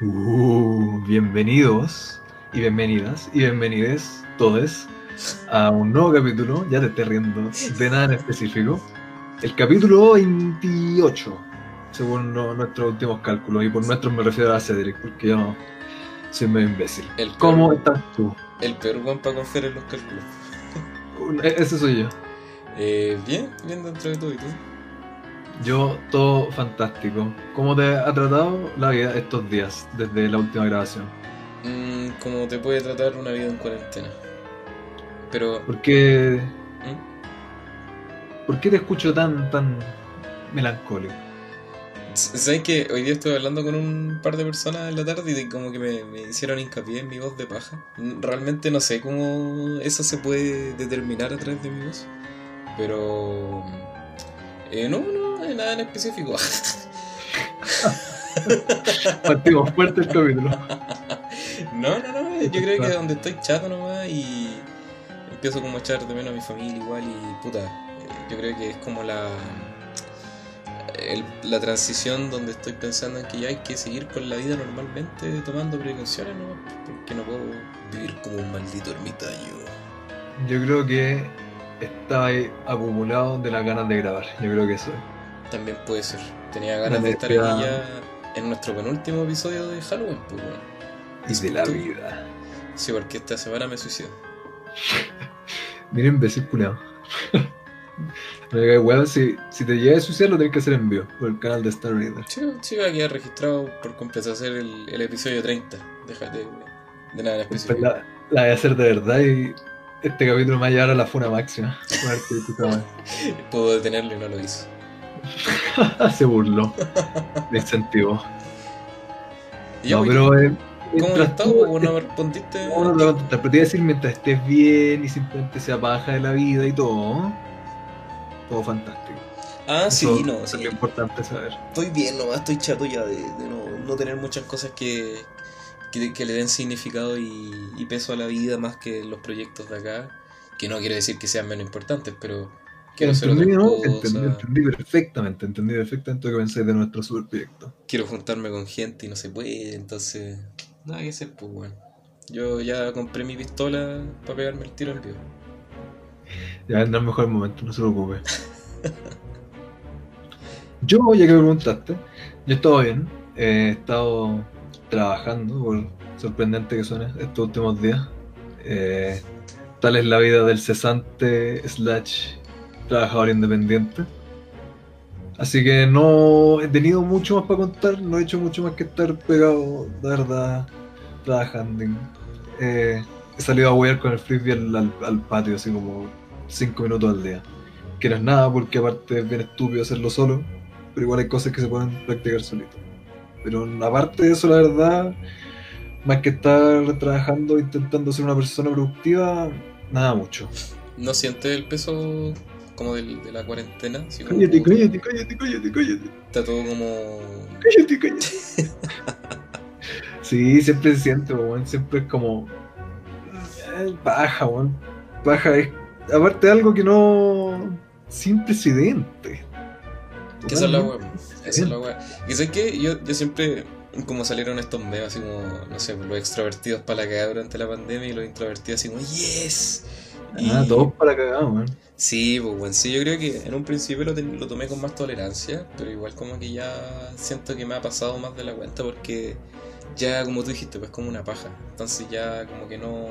Uh, bienvenidos y bienvenidas y bienvenides todos a un nuevo capítulo, ya te estoy riendo, de nada en específico. El capítulo 28, según no- nuestros últimos cálculos, y por nuestros me refiero a Cedric, porque yo no soy medio imbécil. El ¿Cómo estás tú? el peor weón para confiar en los cálculos. Ese soy yo. Eh, bien, bien dentro de todo y tú. Yo, todo fantástico. ¿Cómo te ha tratado la vida estos días, desde la última grabación? Mm, como te puede tratar una vida en cuarentena. Pero, ¿Por qué, ¿Mm? ¿por qué te escucho tan, tan melancólico? ¿sabes que Hoy día estuve hablando con un par de personas en la tarde y como que me, me hicieron hincapié en mi voz de paja. Mm, Realmente no sé cómo eso se puede determinar a través de mi voz. Pero... eh, no, no, hay nada en específico. Partimos fuerte el capítulo. No, no, no, yo creo que donde estoy chato nomás y empiezo como a echar de menos a mi familia igual y puta, eh, yo creo que es como la el- la transición donde estoy pensando en que ya hay que seguir con la vida normalmente tomando precauciones nomás, porque no puedo vivir como un maldito ermitaño. Yo creo que está ahí acumulado de las ganas de grabar. Yo creo que eso es. También puede ser. Tenía ganas de estar aquí ya en nuestro penúltimo episodio de Halloween, pues bueno. Y de la Tú- vida. Sí, porque esta semana me suicido. Mira, imbécil culiao. No digas, weón, si, si te llegas a suicidar lo tenés que hacer en vivo por el canal de Star Reader. Sí, sí, va a quedar registrado por completo hacer el, el episodio 30. Déjate de, de nada en Después específico. la, la voy a hacer de verdad y este capítulo me va a llevar a la funa máxima. Puedo detenerlo y no lo hizo. Se burló. Me incentivó. Yo, No, pero eh, ¿cómo estado? tú ¿Cómo no me respondiste? No, no te voy pero te iba a decir mientras estés bien y simplemente sea paja de la vida y todo. Todo fantástico. Ah, sí, no, es sí. lo importante saber. Estoy bien nomás, estoy chato ya de, de no, no tener muchas cosas que, que, que le den significado y, y peso a la vida más que los proyectos de acá. Que no quiere decir que sean menos importantes, pero quiero hacer entendí, ¿no? cosas. Entendí, entendí perfectamente, entendí perfectamente lo que pensáis de nuestro super proyecto. quiero juntarme con gente y no se puede, entonces nada que hacer, pues bueno. Yo ya compré mi pistola para pegarme el tiro en vivo. Ya vendrá el mejor momento, no se preocupe. Yo, ya que me preguntaste, yo he estado bien. He estado trabajando, por sorprendente que suene, estos últimos días. Eh, tal es la vida del cesante slash trabajador independiente. Así que no he tenido mucho más para contar, no he hecho mucho más que estar pegado, de verdad, trabajando. Eh, he salido a huear con el frisbee al, patio, así como 5 minutos al día. Que no es nada, porque aparte es bien estúpido hacerlo solo, pero igual hay cosas que se pueden practicar solito. Pero aparte de eso, la verdad, más que estar trabajando, intentando ser una persona productiva, nada mucho. ¿No sientes el peso como del- de la cuarentena? Así como Cállate, cállate, cállate, cállate, cállate. Está todo como... Cállate, cállate. Sí, siempre se siente, weón. Siempre es como. eh, Baja, weón. Baja es. Aparte de algo que no. Sin precedente. Que esa es la. Totalmente Esa es la wea. Y sabes que yo, yo siempre... Como salieron estos memes así como, no sé, los extrovertidos para la cagada durante la pandemia y los introvertidos así como, ¡Yes! Ah, todos para cagar, weón. Sí, pues bueno, sí, yo creo que en un principio lo, ten- lo tomé con más tolerancia, pero igual como que ya siento que me ha pasado más de la cuenta porque ya como tú dijiste, pues como una paja. Entonces ya como que no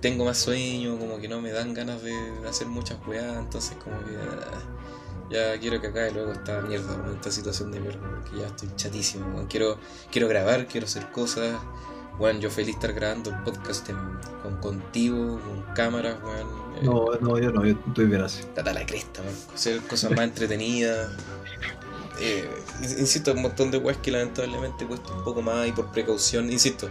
tengo más sueño, como que no me dan ganas de, hacer muchas weas, entonces como que ah, ya quiero que acabe luego esta mierda, esta situación de mierda, porque ya estoy chatísimo. Quiero, quiero grabar, quiero hacer cosas. Bueno, yo feliz estar grabando el podcast en- con, contigo, con cámaras, weón. eh, No, no, yo no, yo estoy bien así. Data la cresta, man. Hacer cosas más entretenidas. Eh, insisto, un montón de weas que lamentablemente cuesta un poco más y por precaución. Insisto,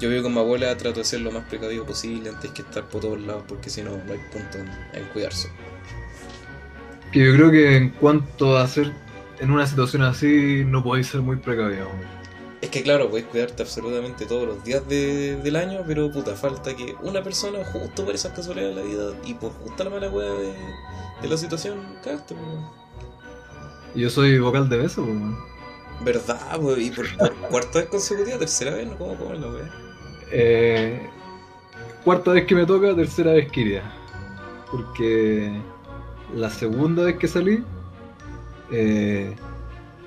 yo vivo con mi abuela, trato de ser lo más precavido posible antes que estar por todos lados, porque si no, no hay punto en, cuidarse. Que yo creo que en cuanto a hacer en una situación así, no podéis ser muy precavido. weón. Es que claro, puedes cuidarte absolutamente todos los días de- del año, pero puta, falta que una persona justo por esas casualidades de la vida y por justa la mala wea de, de la situación, cagaste, weón. Y yo soy vocal de beso, pues, weón. ¿Verdad? po? ¿Y por, por cuarta vez consecutiva? ¿Tercera vez? ¿Cómo, cómo es la wea? Eh, cuarta vez que me toca, tercera vez que iría. Porque la segunda vez que salí, eh,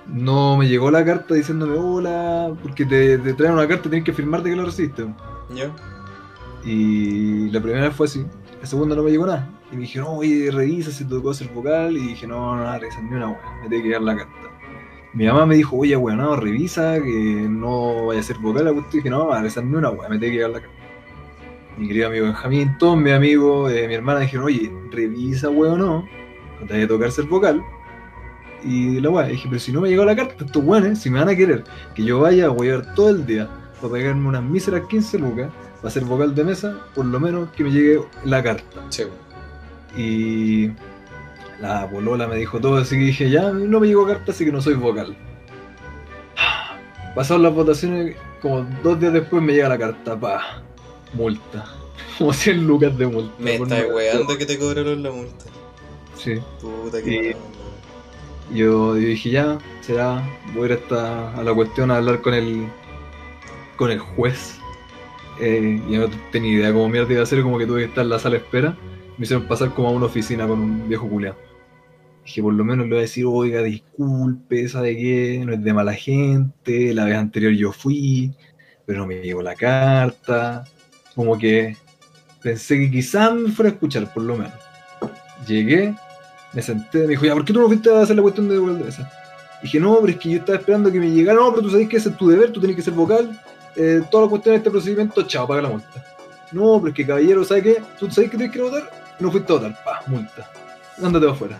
no me llegó la carta diciéndome hola, porque te, te traen una carta y tienes que firmarte que la recibiste. ¿Ya? Y la primera fue así, la segunda no me llegó nada. Y me dijeron, oye, revisa si te tocó hacer vocal. Y dije, no, no, no, revisa ni una wea, me tiene que llegar la carta. Mi mamá me dijo, oye, weón, no, revisa, que no vaya a ser vocal. Y dije, no, mamá, revisa ni una wea, me tiene que llegar la carta. Mi querido amigo Benjamín, todos mis amigos, eh, mi hermana dijeron, oye, revisa, weón, no, no te vaya a tocar ser vocal. Y la weá, dije, pero si no me llegó la carta, estos weones, si me van a querer que yo vaya a huear todo el día para pegarme unas míseras 15 lucas, para ser vocal de mesa, por lo menos que me llegue la carta. Sí. Y la polola me dijo todo, así que dije, ya no me llegó carta, así que no soy vocal. Pasaron las votaciones, como dos días después me llega la carta, pa, multa. Como 100 lucas de multa. Me estás weando que te cobraron la multa. Sí. Puta que Yo, dije, ya, será, voy a ir hasta a la cuestión a hablar con el, con el juez. Eh, yo no tenía idea cómo mierda iba a ser, como que tuve que estar en la sala de espera. Me hicieron pasar como a una oficina con un viejo culiao. Dije, por lo menos le voy a decir, oiga, disculpe, ¿sabe qué? No es de mala gente, la vez anterior yo fui, pero no me llegó la carta. Como que pensé que quizás me fuera a escuchar, por lo menos. Llegué, me senté, me dijo, ya, ¿por qué tú no fuiste a hacer la cuestión de vocal de mesa? Dije, no, pero es que yo estaba esperando que me llegara. No, pero tú sabes que ese es tu deber, tú tenés que ser vocal. Eh, todas las cuestiones de este procedimiento, chao, paga la multa. No, pero es que caballero, ¿sabes qué? ¿Tú sabes que tienes que a votar? No fuiste a votar, pa, multa. Ándate afuera.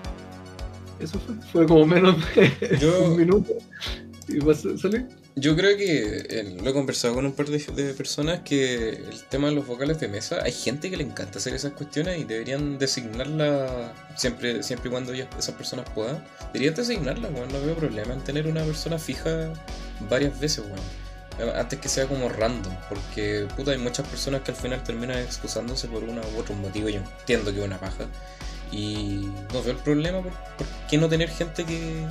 Eso fue, fue como menos de Yo- un minuto. Y pasé- salí. Yo creo que eh, lo he conversado con un par de, de personas que el tema de los vocales de mesa, hay gente que le encanta hacer esas cuestiones y deberían designarla siempre, siempre y cuando ellas- esas personas puedan. Deberían designarla, weón. No veo problema en tener una persona fija varias veces, weón. Antes que sea como random, porque puta, hay muchas personas que al final terminan excusándose por uno u otro motivo. Yo entiendo que es una paja. Y no veo el problema por, por qué no tener gente que,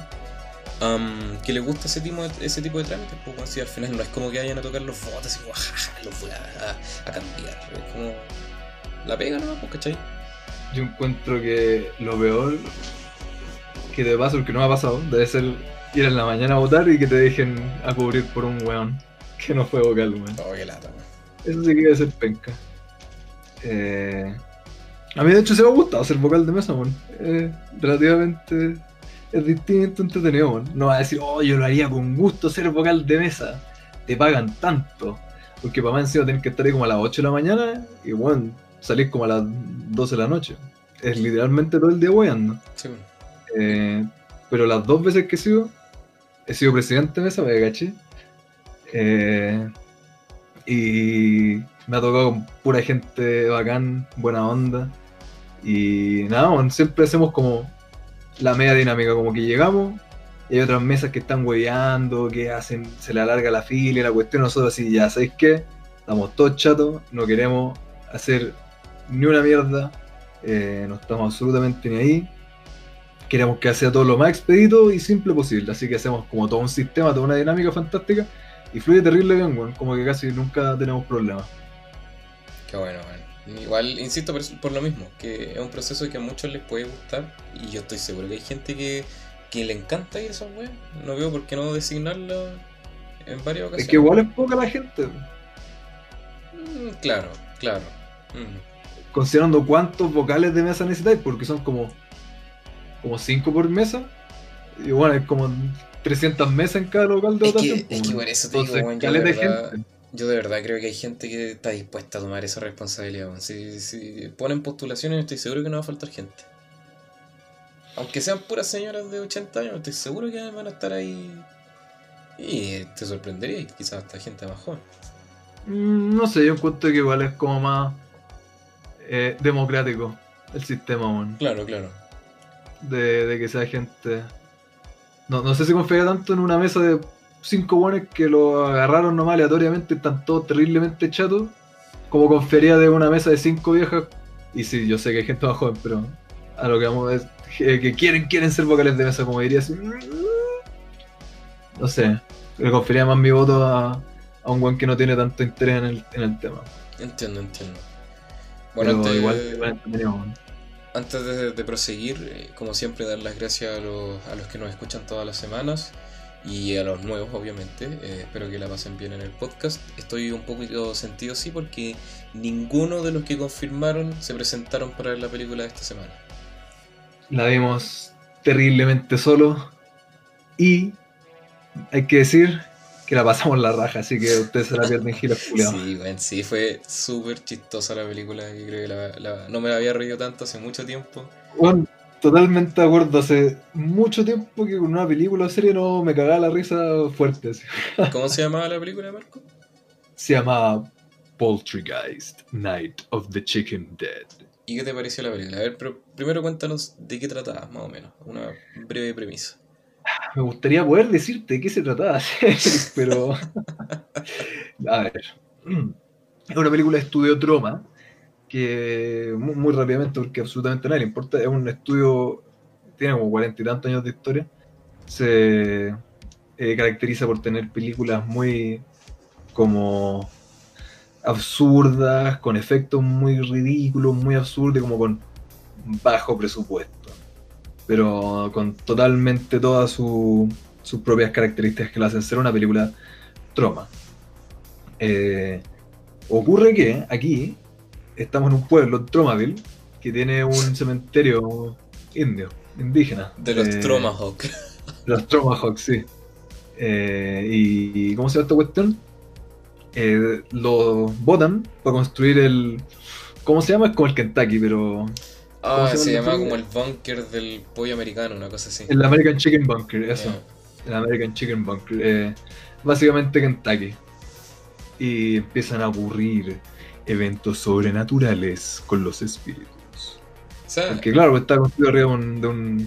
am, que le gusta ese tipo de, ese tipo de trámites, pues si al final no es como que vayan a tocar los votos y jaja, los voy a, a- a cambiar. Es como la pega nomás, pues, ¿cachai? Yo encuentro que lo peor que te pasa, porque no me ha pasado, debe ser ir en la mañana a votar y que te dejen a cubrir por un weón que no fue vocal, weón. Oh, qué lata, weón. Eso sí que debe ser penca. Eh, a mí de hecho se me ha gustado ser vocal de mesa, weón. Eh, relativamente es distinto, entretenido. No va a decir, oh, yo lo haría con gusto ser vocal de mesa. Te pagan tanto. Porque para más encima tenés que estar ahí como a las 8 de la mañana y, bueno, salís como a las 12 de la noche. Es literalmente todo el día weando. Sí. Eh, pero las dos veces que he sido, he sido presidente de mesa, me caché. Eh, y me ha tocado con pura gente bacán, buena onda. Y nada, bueno, siempre hacemos como la media dinámica, como que llegamos y hay otras mesas que están hueveando, que hacen, se le alarga la fila y la cuestión, nosotros así, ya sabéis qué, estamos todos chatos, no queremos hacer ni una mierda, eh, no estamos absolutamente ni ahí. Queremos que sea todo lo más expedito y simple posible, así que hacemos como todo un sistema, toda una dinámica fantástica y fluye terrible bien, como que casi nunca tenemos problemas. Qué bueno, weón. Igual, insisto por, por lo mismo, que es un proceso que a muchos les puede gustar y yo estoy seguro que hay gente que, que le encanta ir a esas weas. No veo por qué no designarla en varias ocasiones. Es que igual es poca la gente, Mm, claro, claro. Mm. considerando cuántos vocales de mesa necesitáis, porque son como como 5 por mesa, y bueno, es como 300 mesas en cada local de Es votación. que, pues, es que por eso te digo, yo de verdad, gente. Yo de verdad creo que hay gente que está dispuesta a tomar esa responsabilidad. Si, si ponen postulaciones, estoy seguro que no va a faltar gente. Aunque sean puras señoras de 80 años, estoy seguro que van a estar ahí. Y te sorprendería, quizás hasta gente más joven. Mm, No sé, yo encuentro que igual es como más eh, democrático el sistema, weón. Claro, claro. de, de que sea gente. No, no sé si confía tanto en una mesa de cinco buenos que lo agarraron nomás aleatoriamente, están todos terriblemente chatos, como confiaría de una mesa de cinco viejas. Y sí, yo sé que hay gente más joven, pero a lo que vamos es que quieren, quieren ser vocales de mesa, como diría así. no sé, le confería más mi voto a, a un buen que no tiene tanto interés en el, en el tema. Entiendo, entiendo. Bueno, antes, igual, igual antes de, de proseguir, eh, como siempre, dar las gracias a los, a los que nos escuchan todas las semanas y a los nuevos, obviamente. Eh, espero que la pasen bien en el podcast. Estoy un poquito sentido, sí, porque ninguno de los que confirmaron se presentaron para ver la película de esta semana. La vimos terriblemente solo y hay que decir que la pasamos la raja, así que ustedes se la pierden giros. Sí, bueno, sí, fue súper chistosa la película. Yo creo que la- la- no me la había reído tanto hace mucho tiempo. Bueno, totalmente de acuerdo. Hace mucho tiempo que con una película o serie no me cagaba la risa fuerte. así. ¿Cómo se llamaba la película, Marco? Se llamaba Poltergeist, Night of the Chicken Dead. ¿Y qué te pareció la película? A ver, pero primero cuéntanos de qué trataba, más o menos. Una breve premisa. Me gustaría poder decirte de qué se trataba, pero... A ver. Es una película de estudio Troma, que muy, rápidamente, porque absolutamente nadie le importa, es un estudio, tiene como cuarenta y tantos años de historia, se eh, caracteriza por tener películas muy como absurdas, con efectos muy ridículos, muy absurdos, como con bajo presupuesto pero con totalmente todas su- sus propias características que la hacen ser una película troma. Eh, ocurre que aquí estamos en un pueblo, Tromaville, que tiene un cementerio indio, indígena. De los Eh, Tromahawk. de los Tromahawks, sí. Eh, y ¿cómo se llama esta cuestión? Eh, lo botan para construir el. ¿Cómo se llama? Es como el Kentucky, pero. Ah, se se llama como el bunker del pollo americano, una cosa así. El American Chicken Bunker, eso. Ya. el American Chicken Bunker. eh, básicamente Kentucky. Y empiezan a ocurrir eventos sobrenaturales con los espíritus. O sea, Porque claro, pues, está construido arriba de un, de un,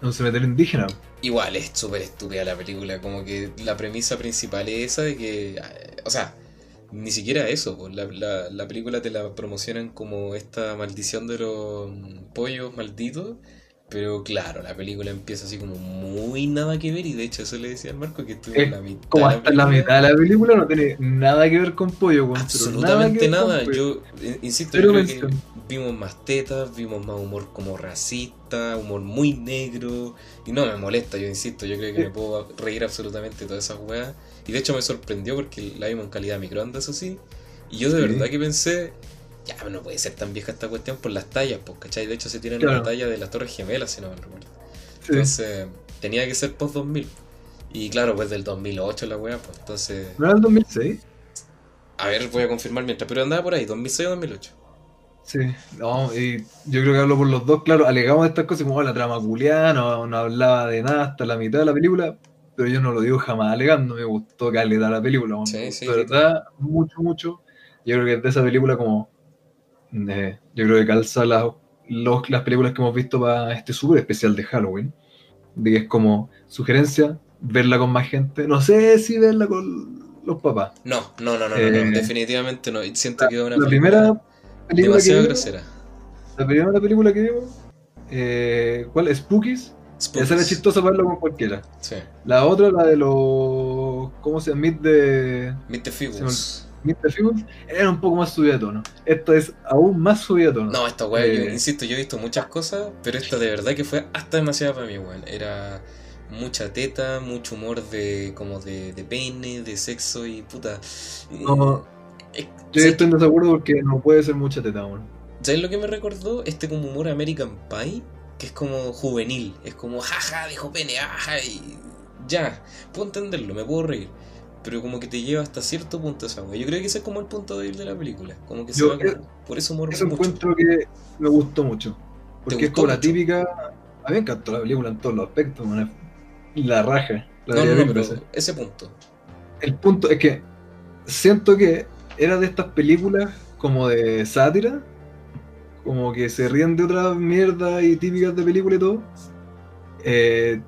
de un cementerio indígena. igual es súper estúpida la película. Como que la premisa principal es esa de que. eh, O sea, ni siquiera eso. pues, La, la, la película te la promocionan como esta maldición de los pollos malditos. Pero claro, la película empieza así como muy nada que ver. Y de hecho, eso le decía al Marco que estuvo Es en la mitad. Como hasta la película. mitad de la película no tiene nada que ver con pollo, Absolutamente nada. Yo eh, insisto, yo creo que vimos más tetas, vimos más humor como racista, humor muy negro. Y no me molesta, yo insisto, yo creo que Sí. me puedo reír absolutamente de todas esas weas. Y de hecho me sorprendió porque la vimos en calidad microondas, eso sí. Y yo de Sí. verdad que pensé, ya no puede ser tan vieja esta cuestión por las tallas, pues, ¿cachai? De hecho se tienen Claro. una talla de las Torres Gemelas, si no me recuerdo. Sí. Entonces, tenía que ser post 2000. Y claro, pues del 2008 la wea, pues entonces. ¿No era el 2006? A ver, voy a confirmar mientras, pero andaba por ahí, 2006 o 2008. Sí, no, y yo creo que hablo por los dos, claro, alegamos estas cosas como "Oh, la trama culiada, no, no hablaba de nada hasta la mitad de la película, pero yo no lo digo jamás alegando, me gustó caleta la película, me Sí, gustó sí, verdad, mucho, mucho. Yo creo que de esa película como, eh, yo creo que calza las, los- las películas que hemos visto para este súper especial de Halloween, de que es como sugerencia, verla con más gente, no sé si verla con los papás. No, no, no, no, no, Eh, no, definitivamente no. Siento que es una La película primera película que demasiado vimos, grosera. la primera película que vimos, eh, ¿cuál? Spookies. Spookies. Esa era chistosa verlo con cualquiera. Sí. La otra, la de los. ¿Cómo se llama? Meet de. Meet the Feebles. The Feebles, era un poco más subida de tono. Esta es aún más subida de tono. No, esta weá, yo Eh, insisto, yo he visto muchas cosas, pero esta de verdad que fue hasta demasiada para mí, weón. Era mucha teta, mucho humor de como de, de pene, de sexo y puta. No, Eh, Yo ¿sabes estoy en desacuerdo porque no puede ser mucha teta aún. ¿Sabes lo que me recordó? Este como humor American Pie, que es como juvenil, es como jaja, dijo pene, ajá, y ya, puedo entenderlo, me puedo reír. Pero como que te lleva hasta cierto punto esa wea. Yo creo que ese es como el punto débil de la película. Como que se va eh, por ese humor Eso mucho. encuentro que me gustó mucho. Porque es como la típica. A mí me encantó la película en todos los aspectos, man. La raja. La No, no, no, pero veces. ese punto. El punto es que siento que era de estas películas como de sátira, como que se ríen de otras mierdas y típicas de película y todo. Eh,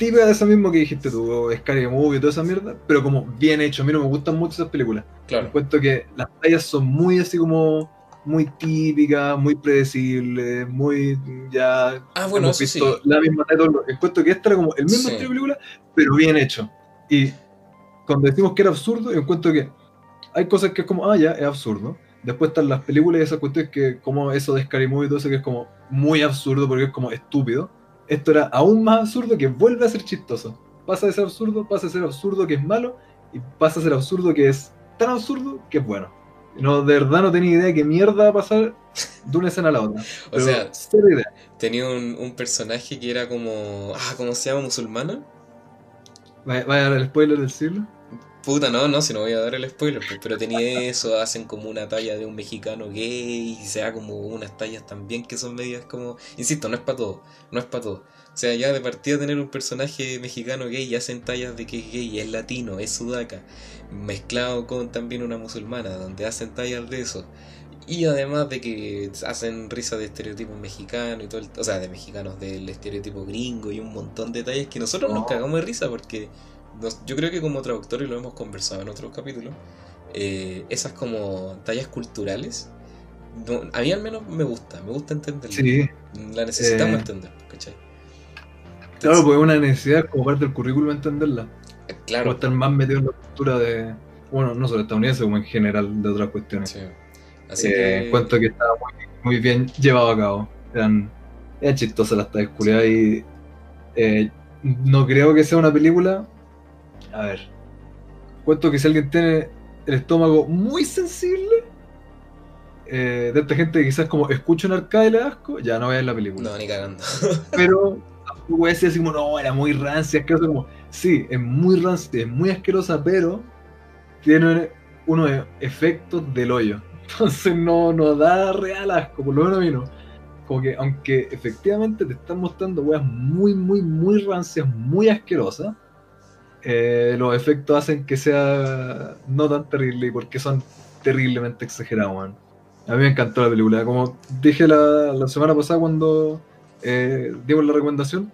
típica de eso mismo que dijiste tú, Scary Movie y toda esa mierda, pero como bien hecho. A mí no me gustan mucho esas películas. Claro. Encuentro que las tallas son muy así como muy típica, muy predecible, muy ya Ah, bueno, hemos eso visto sí. la misma Encuentro que esta era como el mismo Sí. estilo de película, pero bien hecho. Y cuando decimos que era absurdo, encuentro que hay cosas que es como, ah, ya, es absurdo. Después están las películas y esas cuestiones que, como eso de Scary Movie y todo eso, que es como muy absurdo porque es como estúpido. Esto era aún más absurdo que vuelve a ser chistoso. Pasa de ser absurdo, pasa de ser absurdo que es malo, y pasa a ser absurdo que es tan absurdo que es bueno. No, de verdad no tenía idea de qué mierda va a pasar de una escena a la otra. O sea, idea. tenía un, un personaje que era como. Ah, ¿cómo se llama? ¿Musulmana? Vaya, vaya a el spoiler del siglo. Puta, no, no, si no voy a dar el spoiler, pues, pero tenía eso, hacen como una talla de un mexicano gay y se da como unas tallas también que son medias como, insisto, no es para todo, no es para todo. O sea, ya de partida tener un personaje mexicano gay y hacen tallas de que es gay, es latino, es sudaca, mezclado con también una musulmana, donde hacen tallas de eso. Y además de que hacen risa de estereotipos mexicanos y todo el, o sea, de mexicanos del estereotipo gringo y un montón de detalles que nosotros nos cagamos de risa porque nos- yo creo que como traductores lo hemos conversado en otros capítulos, eh, esas como tallas culturales, no- a mí al menos me gusta, me gusta entenderla. Sí, La necesitamos Eh, entender, ¿cachai? claro, pues es una necesidad como parte del currículum entenderla. Eh, Como Claro, estar más metido en la cultura de, bueno, no solo estadounidense, como en general de otras cuestiones. sí. Así Eh, que... Encuentro que estaba muy, muy bien llevado a cabo. Eran, eran chistosas las tallas culiadas y eh, no creo que sea una película. A ver, cuento que si alguien tiene el estómago muy sensible, eh, de esta gente que quizás como escucha un arcade y le asco, ya no vean la película. No, ni cagando. Pero tampoco voy a decir así como, no, era muy rancia, asquerosa. Como, sí, es muy rancia, es muy asquerosa, pero tiene unos efectos del hoyo. Entonces no, no da real asco, por lo menos a mí no. Como que, aunque efectivamente te están mostrando weas muy, muy, muy rancias, muy asquerosas, eh, los efectos hacen que sea no tan terrible porque son terriblemente exagerados, man. A mí me encantó la película. Como dije la, la semana pasada cuando eh, dimos la recomendación,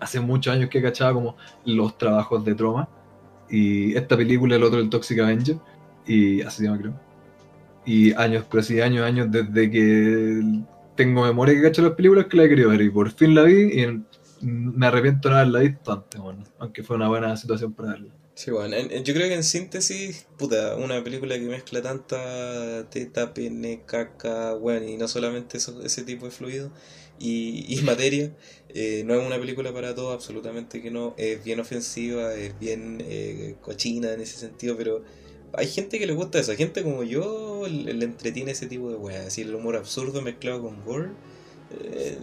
hace muchos años que cachaba como los trabajos de Troma. Y esta película, el otro, el Toxic Avenger, y así se llama creo. Y años, pero sí, años, años desde que tengo memoria que cacho las películas que la he querido ver. Y por fin la vi y me arrepiento de no haberla visto antes, bueno, aunque fue una buena situación para verla. Sí, bueno, en- en- yo creo que en síntesis, puta, una película que mezcla tanta teta, pene, caca, bueno, y no solamente eso, ese tipo de fluido y, y materia, eh, no es una película para todos, absolutamente que no, es bien ofensiva, es bien eh, cochina en ese sentido, pero hay gente que le gusta eso, gente como yo le, le entretiene ese tipo de weas, así el humor absurdo mezclado con gore, eh,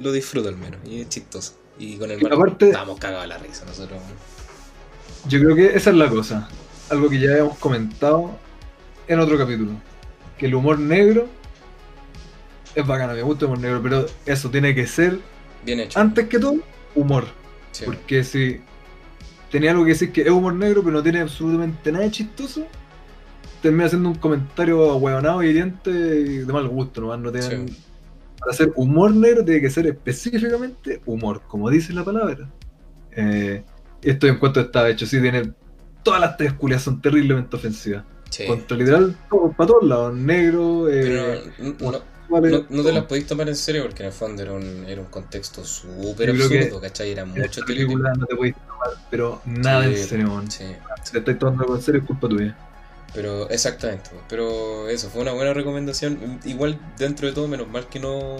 lo disfruto al menos, y es chistoso. Y con el Marco estábamos cagados a la risa nosotros. Yo creo que esa es la cosa. Algo que ya habíamos comentado en otro capítulo. Que el humor negro es bacano, me gusta el humor negro, pero eso tiene que ser, Bien hecho. antes que todo, humor. Sí. Porque si tenía algo que decir que es humor negro, pero no tiene absolutamente nada de chistoso, termina siendo un comentario huevonado y hiriente y de mal gusto, nomás no tienen... Sí. Para hacer humor negro tiene que ser específicamente humor, como dice la palabra. Eh, esto en cuanto está hecho, sí, tiene... Todas las tres culias son terriblemente ofensivas. Sí. Contra literal, todo, para todos lados, negro, Pero eh, no, no- no- no te las podéis tomar en serio porque en el fondo era un, era un contexto súper absurdo, ¿cachai? Era mucho película no te podéis tomar, pero nada Sí, en serio, man. Sí, Si te estáis tomando en serio, es culpa tuya. Pero exactamente. Pero eso, fue una buena recomendación. Igual, dentro de todo, menos mal que no,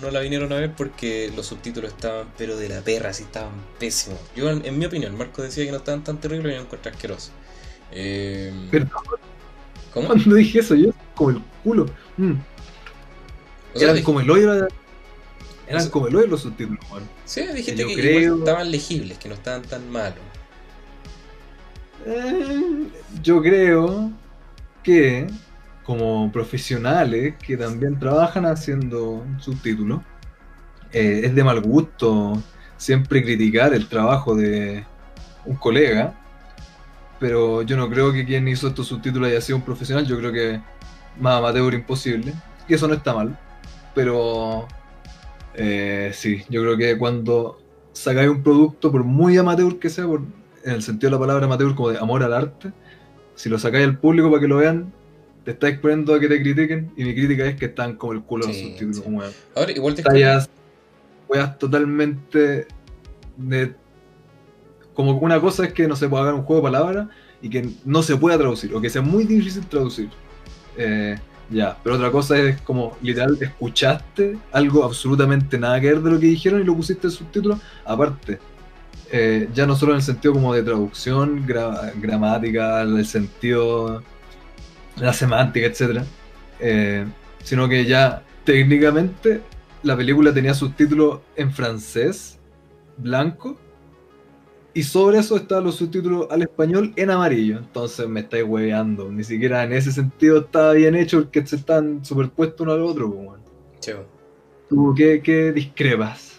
no la vinieron a ver porque los subtítulos estaban, pero de la perra, así estaban pésimos. Yo, en, en mi opinión, Marco decía que no estaban tan terribles y yo encontré asqueroso. Eh, Pero ¿Cómo? cuando dije eso, yo como el culo. Mm. O sea, Eran como el hoyo. Eran O sea- como el hoyo los subtítulos, man. sí, dijiste que creo- igual estaban legibles, que no estaban tan malos. Eh, yo creo que como profesionales que también trabajan haciendo subtítulos, eh, es de mal gusto siempre criticar el trabajo de un colega, pero yo no creo que quien hizo estos subtítulos haya sido un profesional, yo creo que más amateur imposible, y eso no está mal, pero eh, sí, yo creo que cuando sacáis un producto, por muy amateur que sea, por, en el sentido de la palabra amateur como de amor al arte, si lo sacáis al público para que lo vean, te estás exponiendo a que te critiquen y mi crítica es que están como el culo Sí, subtítulos, sí. weón. Ahora, igual te Tallas, weas totalmente de. Como una cosa es que no se puede hacer un juego de palabras y que no se pueda traducir, o que sea muy difícil traducir. Eh, ya, pero otra cosa es como literal escuchaste algo absolutamente nada que ver de lo que dijeron y lo pusiste en subtítulos. Aparte, eh, ya no solo en el sentido como de traducción, gra- gramática, el sentido, la semántica, etcétera, eh, sino que ya técnicamente la película tenía subtítulos en francés, blanco, y sobre eso estaban los subtítulos al español en amarillo. Entonces me estáis hueveando. Ni siquiera en ese sentido estaba bien hecho porque se están superpuestos uno al otro. pues. Sí, weón. ¿Tú qué, qué discrepas?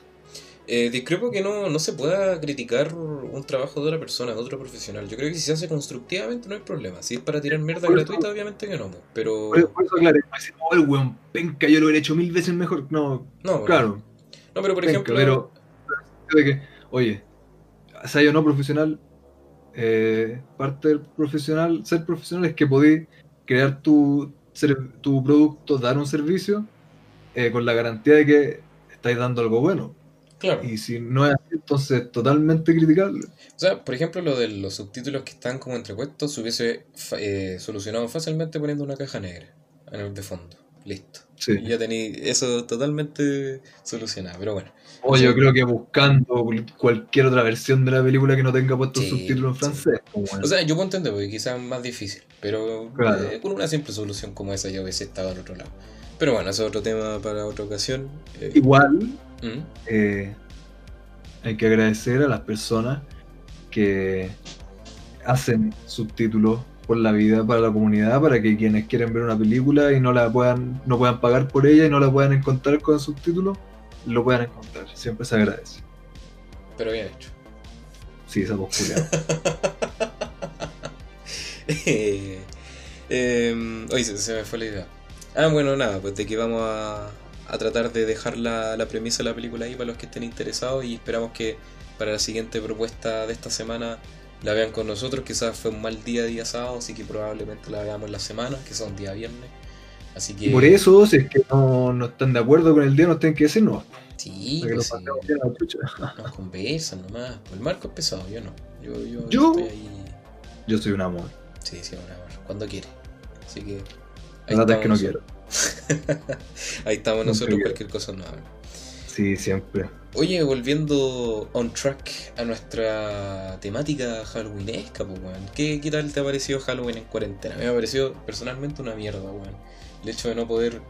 Eh, discrepo que no, no se pueda criticar un trabajo de otra persona, de otro profesional. Yo creo que si se hace constructivamente no hay problema. Si es para tirar mierda Por eso- gratuita, obviamente que no. po. Pero. Por, por eso, claro, el weón penca, yo lo hubiera hecho mil veces mejor. No, No, bueno. claro. No, pero por penca, ejemplo. pero que, oye, sea yo no profesional, eh, parte del profesional, ser profesional es que podéis crear tu, ser- tu producto, dar un servicio eh, con la garantía de que estáis dando algo bueno. Claro. Y si no es así, entonces totalmente criticable. O sea, por ejemplo, lo de los subtítulos que están como entrepuestos se hubiese eh, solucionado fácilmente poniendo una caja negra en el de fondo. Listo. Sí. Y ya tenéis eso totalmente solucionado. Pero bueno. O yo creo que buscando cualquier otra versión de la película que no tenga puestos Sí, subtítulos en sí. francés. pues, bueno. O sea, yo puedo entender porque quizás es más difícil. Pero Claro. eh, con una simple solución como esa ya hubiese estado al otro lado. Pero bueno, eso es otro tema para otra ocasión. Eh, Igual ¿mm? eh, hay que agradecer a las personas que hacen subtítulos por la vida para la comunidad para que quienes quieren ver una película y no la puedan no puedan pagar por ella y no la puedan encontrar con subtítulos lo puedan encontrar siempre se agradece Pero bien hecho. sí esa postura Eh, eh, oye, se, se me fue la idea. Ah, bueno, nada, pues de que vamos a, a tratar de dejar la, la premisa de la película ahí para los que estén interesados y esperamos que para la siguiente propuesta de esta semana la vean con nosotros. Quizás fue un mal día, día sábado, así que probablemente la veamos la semana, que son día viernes. Así que... por eso si es que no, no están de acuerdo con el día nos tienen que decir no Sí, pues sí, nos conversan nomás. El marco es pesado, yo no. Yo, yo, ¿Yo? estoy ahí... yo soy un amor Sí, sí, un amor. Cuando quiere. Así que... es que no quiero Ahí estamos No nosotros, cualquier cosa nos habla. sí siempre Oye, volviendo on track a nuestra temática halloweenesca, pues, weón. ¿Qué, ¿Qué tal te ha parecido Halloween en cuarentena? Me ha parecido personalmente una mierda, weón. El hecho de no poder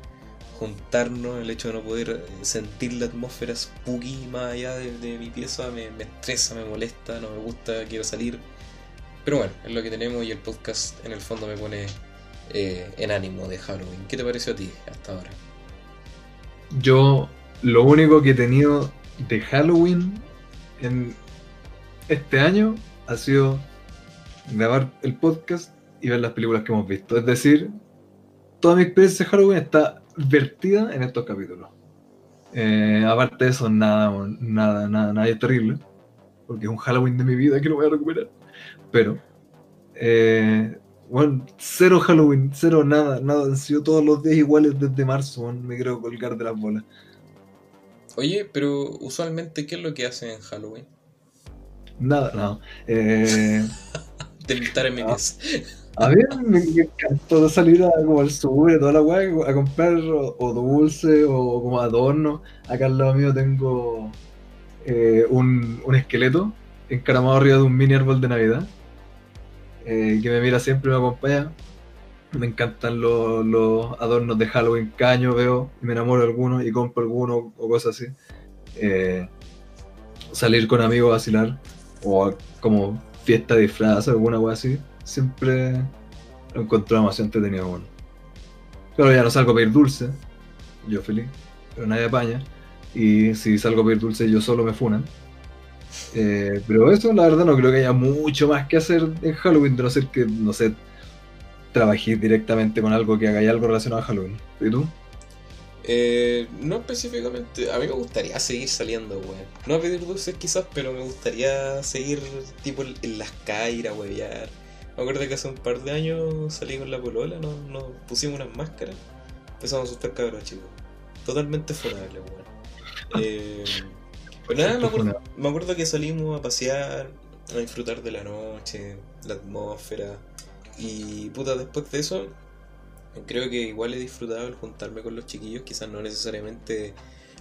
juntarnos, el hecho de no poder eh, sentir la atmósfera spooky más allá de, de mi pieza me, me estresa, me molesta, no me gusta, quiero salir. Pero bueno, es lo que tenemos y el podcast en el fondo me pone eh, en ánimo de Halloween. ¿Qué te pareció a ti hasta ahora? Yo lo único que he tenido de Halloween en este año ha sido grabar el podcast y ver las películas que hemos visto. Es decir, toda mi experiencia de Halloween está vertida en estos capítulos. Eh, aparte de eso, nada, nada, nada, nada terrible. Porque es un Halloween de mi vida que lo voy a recuperar. Pero, eh, bueno, cero Halloween, cero nada, nada. Han sido todos los días iguales desde marzo, me quiero colgar de las bolas. Oye, pero usualmente, ¿qué es lo que hacen en Halloween? Nada, no. Eh, Debilitar en mi pieza. a mí me, me encantó salir a, como al sur, toda la weá, a comprar o, o dulce o como adorno. Acá al lado mío tengo eh, un, un esqueleto encaramado arriba de un mini árbol de Navidad. Eh, que me mira siempre y me acompaña. Me encantan los, adornos de Halloween, caño veo, y me enamoro de algunos y compro algunos o cosas así. Eh, salir con amigos a vacilar, o como fiesta de disfraz, alguna wea así, siempre lo encontré demasiado entretenido. Bueno. Claro, ya no salgo a pedir dulce, yo feliz, pero nadie apaña. Y si salgo a pedir dulce, yo solo me funan. Eh, pero eso, la verdad, no creo que haya mucho más que hacer en Halloween, de no ser que, no sé, trabajé directamente con algo que haga algo relacionado a Halloween. ¿Y tú? Eh, no específicamente, a mí me gustaría seguir saliendo, weón. No a pedir dulces quizás, pero me gustaría seguir tipo en las calles, a huevear. Me acuerdo que hace un par de años salí con la polola, nos, nos pusimos unas máscaras, empezamos a asustar cabros chicos. Totalmente funable, weón. Eh, pues nada, me acuerdo, me acuerdo que salimos a pasear, a disfrutar de la noche, la atmósfera. Y puta, después de eso, creo que igual he disfrutado el juntarme con los chiquillos, quizás no necesariamente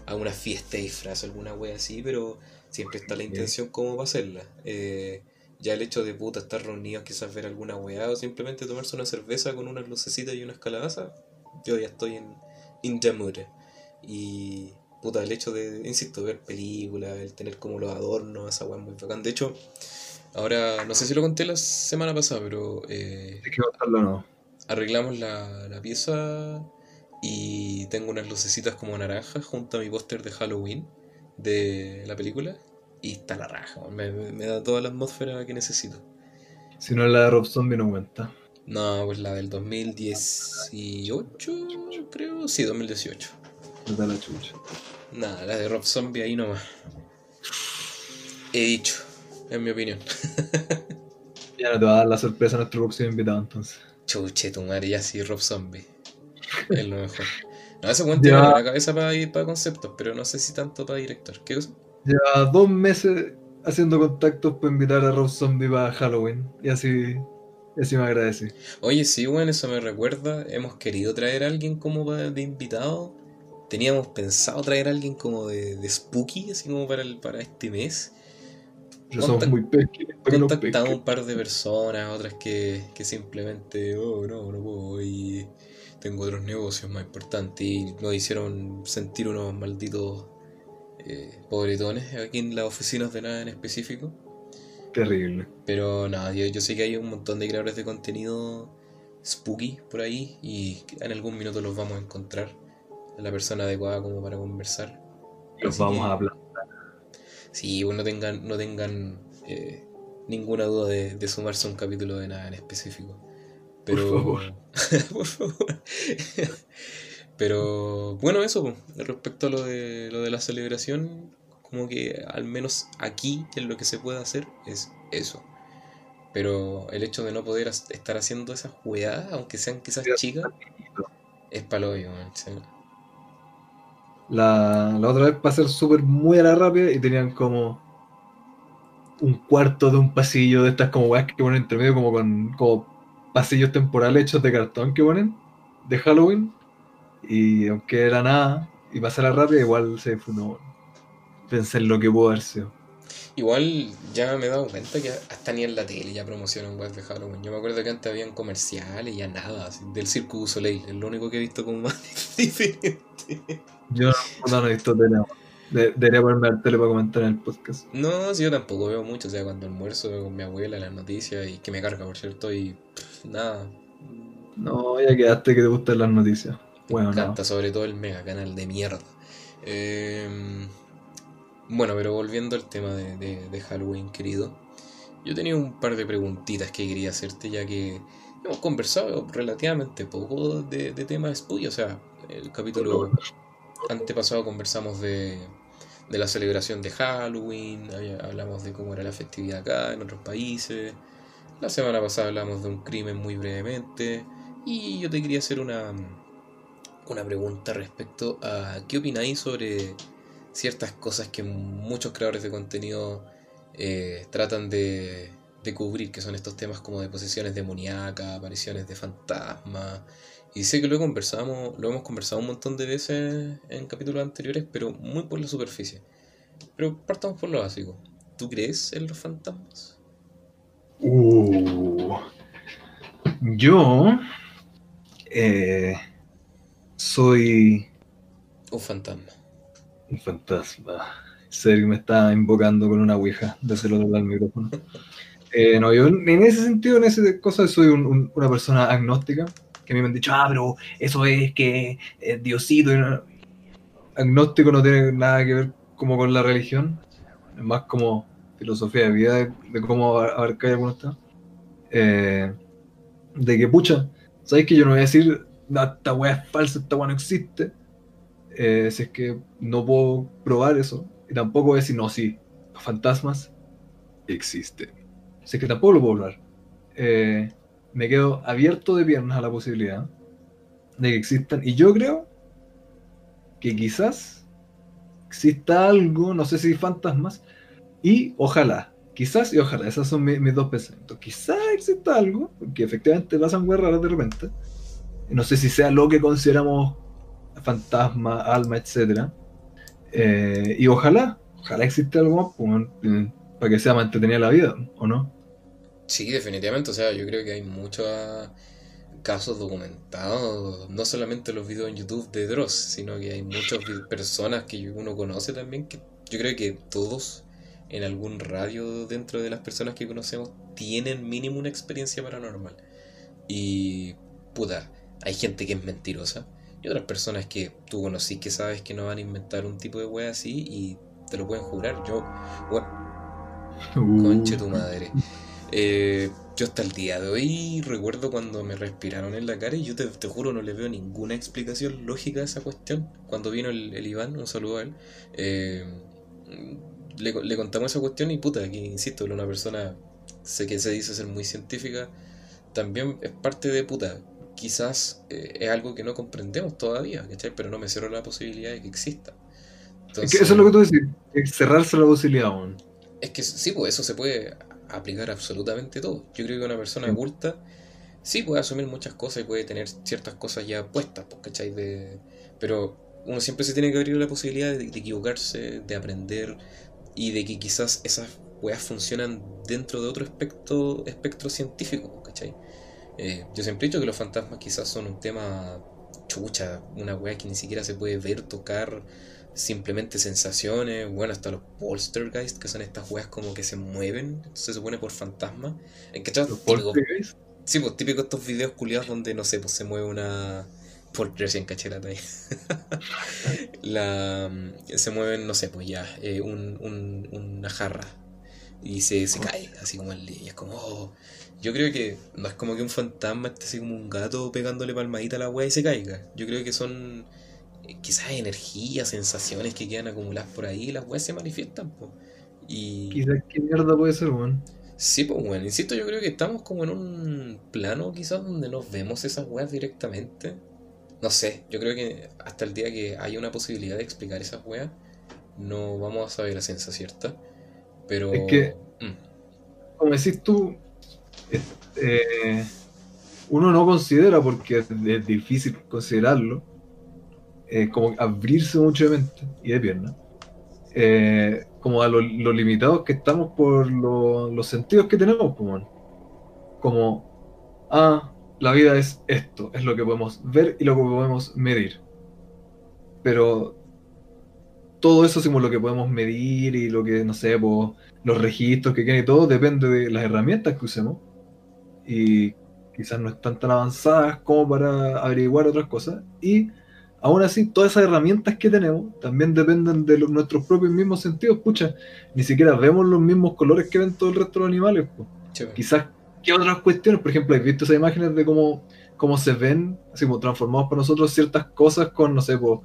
a una fiesta y disfraz alguna wea así, pero siempre está la intención como para hacerla. Eh, ya el hecho de puta estar reunidos, quizás ver alguna weá o simplemente tomarse una cerveza con unas lucecitas y unas calabazas, yo ya estoy en in the mood. Y puta, el hecho de, insisto, ver películas, el tener como los adornos, esa weá muy bacán. De hecho, ahora, no sé si lo conté la semana pasada, pero eh, que contarlo no. arreglamos la, la pieza y tengo unas lucecitas como naranjas junto a mi póster de Halloween de la película. Y está la raja, me, me- me da toda la atmósfera que necesito. Si no es la de Rob Zombie no cuenta. No, pues la del 2018, creo. Sí, 2018. No da la chucha. Nada, la de Rob Zombie ahí nomás. He dicho, en mi opinión. Ya no te va a dar la sorpresa a nuestro próximo invitado entonces. Chuche, tu madre, ya sí, Rob Zombie. Es lo mejor. No, ese buen tiene la cabeza para ir para conceptos, pero no sé si tanto para director. ¿Qué cosa? Lleva dos meses haciendo contactos para invitar a Rob Zombie para Halloween. Y así, y así me agradece. Oye, sí, bueno, eso me recuerda. Hemos querido traer a alguien como de invitado. Teníamos pensado traer a alguien como de, de spooky, así como para, el, para este mes. Pero somos Contact- muy para que nos Contactamos un par de personas, otras que, que simplemente, oh, no, no puedo, y tengo otros negocios más importantes. Y nos hicieron sentir unos malditos eh, pobretones aquí en las oficinas de nada en específico. Terrible. Pero nada, yo, yo sé que hay un montón de creadores de contenido spooky por ahí y en algún minuto los vamos a encontrar. La persona adecuada como para conversar. Los Así vamos que- a hablar. Sí, pues no tengan, no tengan eh, ninguna duda de, de sumarse a un capítulo de nada en específico. Pero, favor. por favor. Pero bueno, eso, respecto a lo de, lo de la celebración, como que al menos aquí en lo que se puede hacer es eso. Pero el hecho de no poder estar haciendo esas jugadas, aunque sean quizás chicas, es paloyo, sí. La, la otra vez pasé súper muy a la rápida y tenían como un cuarto de un pasillo de estas como weas que ponen entre medio como con como pasillos temporales hechos de cartón que ponen de Halloween. Y aunque era nada y pasé a la rápida igual se fue no pensé en lo que pudo haber sido Igual ya me he dado cuenta que hasta ni en la tele ya promocionan webs de Halloween. Yo me acuerdo que antes habían comerciales y ya nada, así, del Circo du Soleil, es lo único que he visto como más diferente. yo no, no he visto tele De- debería ponerme al tele para comentar en el podcast No, sí, yo tampoco veo mucho, o sea, cuando almuerzo veo con mi abuela las noticias y que me carga, por cierto, y pff, nada. no ya quedaste que te gustan las noticias bueno me no encanta, sobre todo el mega canal de mierda. Eh, bueno, pero volviendo al tema de, de- de Halloween, querido. Yo tenía un par de preguntitas que quería hacerte, ya que hemos conversado relativamente poco de, de temas spooky. O sea, el capítulo antepasado conversamos de, de la celebración de Halloween, hablamos de cómo era la festividad acá, en otros países. La semana pasada hablamos de un crimen muy brevemente. Y yo te quería hacer una, una pregunta respecto a qué opináis sobre ciertas cosas que muchos creadores de contenido eh, tratan de, de cubrir, que son estos temas como de posesiones demoníacas, apariciones de fantasmas. Y sé que lo conversamos, lo hemos conversado un montón de veces en capítulos anteriores, pero muy por la superficie. Pero partamos por lo básico. ¿Tú crees en los fantasmas? Uh, yo eh, soy Un fantasma. Un fantasma. Sergio me está invocando con una ouija desde el otro lado del micrófono. Eh, no, yo en ese sentido, en ese cosa, soy un- un- una persona agnóstica. Que a mí me han dicho, ah, pero eso es que es Diosito. y no- Agnóstico no tiene nada que ver como con la religión. Es más como filosofía de vida, de, cómo abarcar algunos temas. Eh, de que, pucha, ¿sabes que yo no voy a decir, "No, esta weá es falsa, esta weá no existe? Eh, si es que no puedo probar eso. Y tampoco a decir, no, sí, los fantasmas existen. Si es que tampoco lo puedo probar. eh, me quedo abierto de piernas a la posibilidad de que existan. Y yo creo que quizás exista algo, no sé si fantasmas, y ojalá, quizás y ojalá, esos son mis, dos pensamientos. Quizás exista algo, porque efectivamente pasan muy raras de repente. No sé si sea lo que consideramos fantasma, alma, etcétera. Eh, y ojalá, ojalá exista algo más pues, para que sea más entretenida la vida, ¿o no? Sí, definitivamente. O sea, yo creo que hay muchos casos documentados, no solamente los videos en YouTube de Dross, sino que hay muchas personas que uno conoce también, que yo creo que todos en algún radio dentro de las personas que conocemos tienen mínimo una experiencia paranormal. Y puta, hay gente que es mentirosa y otras personas que tú conocí que sabes que no van a inventar un tipo de wea así y te lo pueden jurar. Yo, bueno, uh. conche tu madre. Eh, yo hasta el día de hoy recuerdo cuando me respiraron en la cara y yo te, juro no le veo ninguna explicación lógica a esa cuestión. Cuando vino el, Iván, un saludo a él, eh, le, contamos esa cuestión y puta, que insisto, una persona sé que se dice ser muy científica, también es parte de puta. Quizás eh, es algo que no comprendemos todavía, ¿cachai? Pero no me cierro la posibilidad de que exista. eso es lo que tú decís, cerrarse la posibilidad aún. Es que sí, pues eso se puede aplicar absolutamente todo. Yo creo que una persona oculta sí puede asumir muchas cosas y puede tener ciertas cosas ya puestas, pues, ¿cachai? De, pero uno siempre se tiene que abrir la posibilidad de, equivocarse, de aprender y de que quizás esas weas funcionan dentro de otro espectro, espectro científico, ¿cachai? Eh, yo siempre he dicho que los fantasmas quizás son un tema chucha, una wea que ni siquiera se puede ver, tocar, simplemente sensaciones, bueno, hasta los poltergeist, que son estas weas como que se mueven, se supone por fantasma. ¿En qué ¿Los poltergeist? Sí, pues típicos estos videos culiados donde, no sé, pues se mueve una... Por recién cachelata ahí. la, se mueven, no sé, pues ya, eh, un, un, una jarra. Y se, se cae, así como el y es como, oh. Yo creo que no es como que un fantasma esté así como un gato pegándole palmadita a la wea y se caiga. Yo creo que son quizás energías, sensaciones que quedan acumuladas por ahí, las weas se manifiestan, pues. Y... Quizás qué mierda puede ser, weón. Sí, pues bueno, insisto, yo creo que estamos como en un plano quizás donde nos vemos esas weas directamente. No sé, yo creo que hasta el día que haya una posibilidad de explicar esas weas, no vamos a saber la ciencia cierta. Pero... Es que, mm. como decís tú, eh, uno no considera, porque es difícil considerarlo, eh, como abrirse mucho de mente y de pierna, eh, como a los limitados que estamos por los sentidos que tenemos, como, como, ah, la vida es esto, es lo que podemos ver y lo que podemos medir. Pero todo eso, como lo que podemos medir y lo que, no sé, pues, los registros que queden y todo, depende de las herramientas que usemos. Y quizás no están tan avanzadas como para averiguar otras cosas. Y Aún así, todas esas herramientas que tenemos también dependen de nuestros propios mismos sentidos. Pucha, ni siquiera vemos los mismos colores que ven todo el resto de los animales. Quizás, ¿qué otras cuestiones? Por ejemplo, ¿has visto esas imágenes de cómo, cómo se ven, así como transformados por nosotros ciertas cosas con, no sé, pues,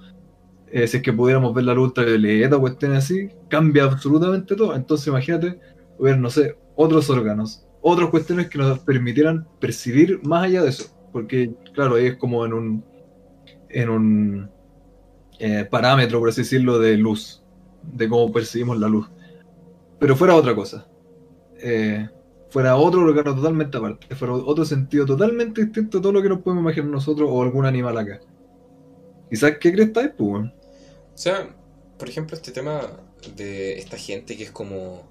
si es que pudiéramos ver la luz ultravioleta o cuestiones así? Cambia absolutamente todo. Entonces, imagínate ver, no sé, otros órganos, otras cuestiones que nos permitieran percibir más allá de eso. Porque, claro, ahí es como en un en un eh, parámetro, por así decirlo, de luz, de cómo percibimos la luz. Pero fuera otra cosa. Eh, fuera otro órgano totalmente aparte, fuera otro sentido totalmente distinto a todo lo que nos podemos imaginar nosotros o algún animal acá. Quizás, ¿qué crees ahí, pues? O sea, por ejemplo, este tema de esta gente que es como,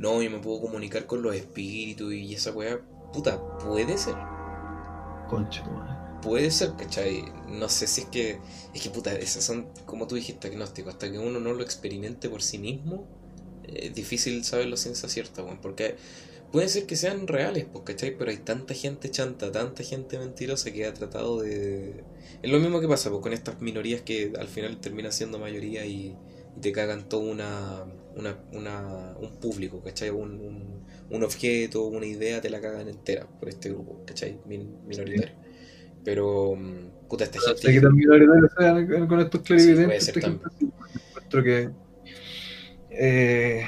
no, yo me puedo comunicar con los espíritus y esa weá, puta, puede ser. Concha, Puede ser, ¿cachai? No sé si es que. Es que puta, esas son, como tú dijiste, agnósticos. Hasta que uno no lo experimente por sí mismo, es difícil saber la ciencia cierta, weón. Porque puede ser que sean reales, pues, ¿cachai? Pero hay tanta gente chanta, tanta gente mentirosa que ha tratado de. Es lo mismo que pasa pues, con estas minorías que al final terminan siendo mayoría y, te cagan todo una, una, una, un público, ¿cachai? Un, un, un, objeto, una idea, te la cagan entera por este grupo, ¿cachai? minoritario. Pero, mm, puta, esta gente. que también con estos clarividentes. Sí, puede que. Eh,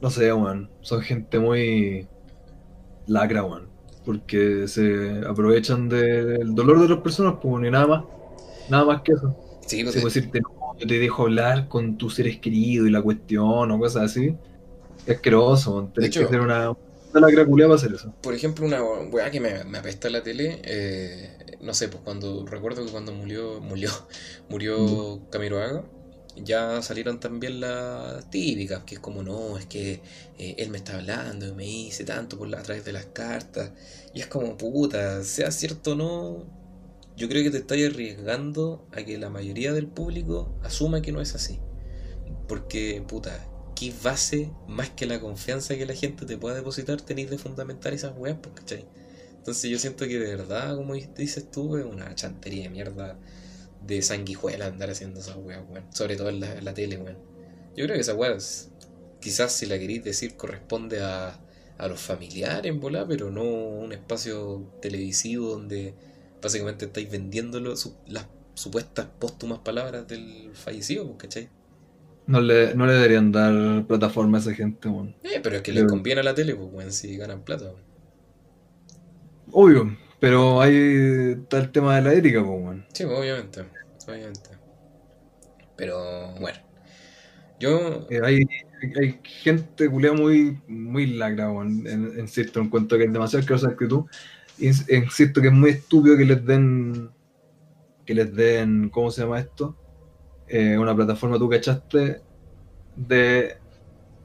no sé, weón. Son gente muy. lacra, weón. porque se aprovechan del dolor de las personas, pues ni nada más, nada más que eso. Sí, pues, puedo decirte, no, yo te dejo hablar con tus seres queridos y la cuestión o cosas así. Es asqueroso, tenés hecho- que hacer una, una para hacer eso. Por ejemplo, una weá que me, me apesta la tele, eh, no sé, pues cuando recuerdo que cuando murió, murió, murió Camiroaga, ya salieron también las típicas, que es como, no, es que eh, él me está hablando y me dice tanto por la, a través de las cartas, y es como, puta, sea cierto o no, yo creo que te estás arriesgando a que la mayoría del público asuma que no es así. Porque, puta, ¿qué base más que la confianza que la gente te pueda depositar tenéis de fundamentar esas weas, pues, ¿cachai? Entonces yo siento que de verdad, como dices tú, es una chantería de mierda de sanguijuela andar haciendo esas weas, weón. Sobre todo en la, tele, weón. Yo creo que esas weas, quizás si la queréis decir, corresponde a, a los familiares, en bola, pero no un espacio televisivo donde básicamente estáis vendiendo lo- su- las supuestas póstumas palabras del fallecido, pues, ¿cachai? No le, no le deberían dar plataforma a esa gente, weón. Eh, pero es que les conviene a la tele, pues, weón, si ganan plata. weón. Obvio, pero ahí está el tema de la ética, pues, weón. Sí, pues, obviamente, obviamente. Pero, bueno. Yo, Eh, hay, hay gente culiada muy, muy lacra, weón. En- Insisto, encuentro que es demasiado asquerosa la actitud. Ins- Insisto que es muy estúpido que les den, que les den, ¿cómo se llama esto? Eh, una plataforma, tú cachaste, de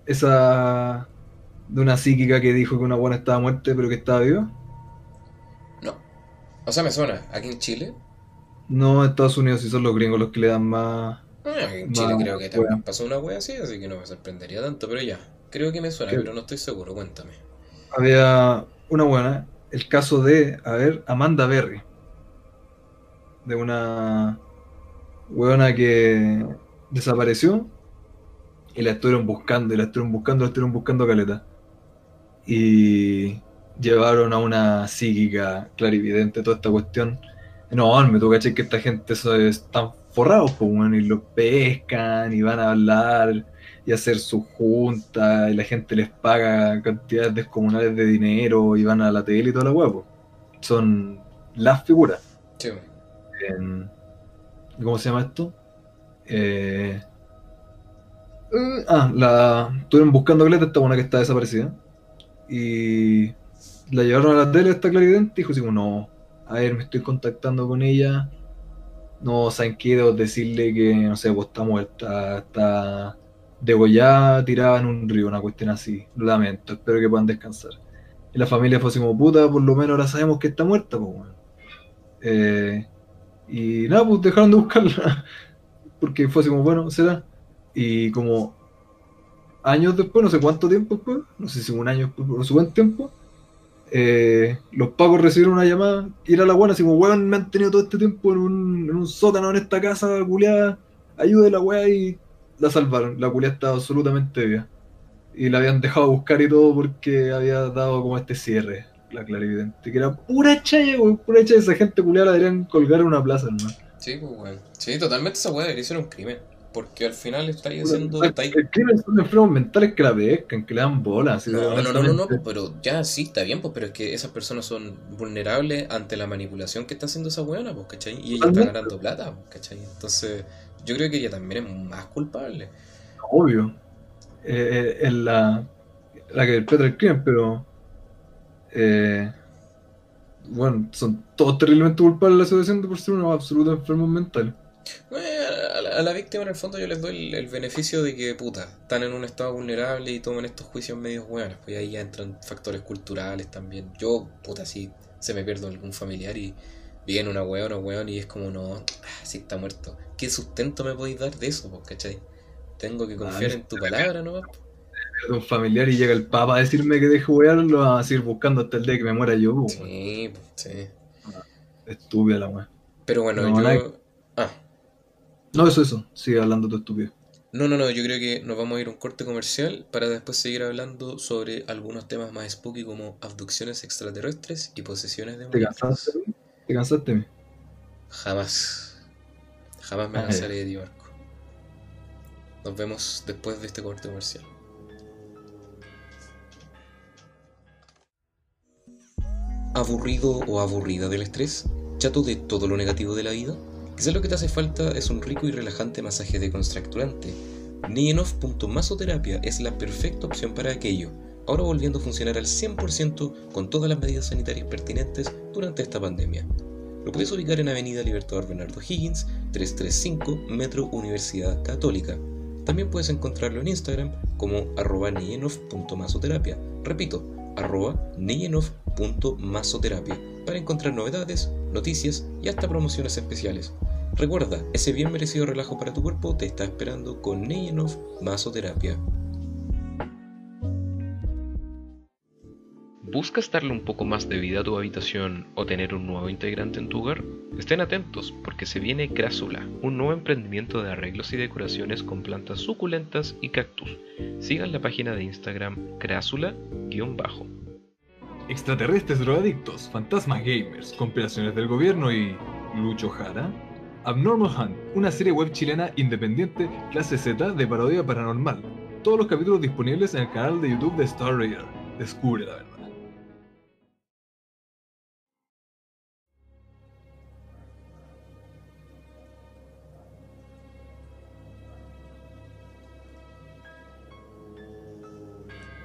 esa, de una psíquica que dijo que una buena estaba muerta pero que estaba viva. no. O sea, me suena, aquí en Chile, No, en Estados Unidos sí son los gringos los que le dan más... en Chile creo que también pasó una wea así, así que no me sorprendería tanto, pero ya. Creo que me suena, ¿Qué? pero no estoy seguro, cuéntame. Había una buena, el caso de, a ver, Amanda Berry. De una huevona que desapareció y la estuvieron buscando, y la estuvieron buscando, la estuvieron buscando caleta. Y llevaron a una psíquica clarividente toda esta cuestión. Enorme, tú caché que esta gente eso están forrados, pues, weón, y los pescan y van a hablar y hacer su junta y la gente les paga cantidades descomunales de dinero y van a la tele y toda la pues. Son las figuras. Sí, En- ¿Cómo se llama esto? Eh, eh, ah, la estuvieron buscando a esta buena que está desaparecida. Y la llevaron a la tele, esta clarividente, y dijo así no, a ver, me estoy contactando con ella. No, ¿saben qué? Debo decirle que, no sé, pues está muerta, está degollada, tirada en un río, una cuestión así. Lo lamento, espero que puedan descansar. Y la familia fue así como, puta, por lo menos ahora sabemos que está muerta, pues, weón. Eh, y nada, pues dejaron de buscarla. Porque fue así como, bueno, será. Y como años después, no sé cuánto tiempo después, no sé si un año después, pero su buen tiempo, eh, los pacos recibieron una llamada y era la buena, así como, weón, me han tenido todo este tiempo en un, en un sótano en esta casa, culiada, ayude la weá y la salvaron. La culiada estaba absolutamente viva. Y la habían dejado buscar y todo porque había dado como este cierre, la clarividente, que era pura chaya, pura chaya, esa gente culiada la deberían colgar en una plaza, hermano. sí, pues, weón. Sí, totalmente esa wea debería ser un crimen. Porque al final estáis haciendo. El crimen son enfermos mentales que la pescan, que le dan bolas. No, no, no, no, honestamente. pero ya sí, está bien, pues, pero es que esas personas son vulnerables ante la manipulación que está haciendo esa weona, pues, ¿cachai? Y ella está ganando plata, pues, ¿cachai? Entonces, yo creo que ella también es más culpable. Obvio. Eh, eh, es la, la que perpetra el crimen, pero. eh, bueno, son todos terriblemente culpables de la situación de por ser unos absolutos enfermos mentales. A, la, a la víctima, en el fondo, yo les doy el, el beneficio de que, puta, están en un estado vulnerable y toman estos juicios medios buenos, pues ahí ya entran factores culturales también. Yo, puta, si se me pierde algún familiar y viene una weón o weón y es como, no, ah, sí está muerto. ¿Qué sustento me podéis dar de eso, pues, cachai? Tengo que confiar Ah, en tu palabra, ¿no? Pierde un familiar y llega el papa a decirme que deje wear, lo van a seguir buscando hasta el día que me muera yo. po, weón. Sí, pues, sí. Estúpida la weá. Pero bueno, No, yo... Ah, No, eso, eso. Sigue hablando tu estúpido. no, no, no, yo creo que nos vamos a ir a un corte comercial para después seguir hablando sobre algunos temas más spooky como abducciones extraterrestres y posesiones ¿Te demoníacas. cansaste? ¿Te cansaste? Jamás. Jamás me cansaré de ti, Marco. Nos vemos después de este corte comercial. ¿Aburrido o aburrida del estrés? ¿Chato de todo lo negativo de la vida? Quizás lo que te hace falta es un rico y relajante masaje decontracturante. Masoterapia es la perfecta opción para aquello, ahora volviendo a funcionar al 100% con todas las medidas sanitarias pertinentes durante esta pandemia. Lo puedes ubicar en Avenida Libertador Bernardo Higgins, 335 Metro Universidad Católica. También puedes encontrarlo en Instagram como arroba Repito, arroba para encontrar novedades, noticias y hasta promociones especiales. Recuerda, ese bien merecido relajo para tu cuerpo te está esperando con Niyenov Masoterapia. ¿Buscas darle un poco más de vida a tu habitación o tener un nuevo integrante en tu hogar? Estén atentos porque se viene Crásula, un nuevo emprendimiento de arreglos y decoraciones con plantas suculentas y cactus. Sigan la página de Instagram crásula-bajo. Extraterrestres drogadictos, fantasmas gamers, compilaciones del gobierno y. Lucho Jara. Abnormal Hunt, una serie web chilena independiente, clase Z de parodia paranormal. Todos los capítulos disponibles en el canal de YouTube de Star Raider. Descubre la verdad.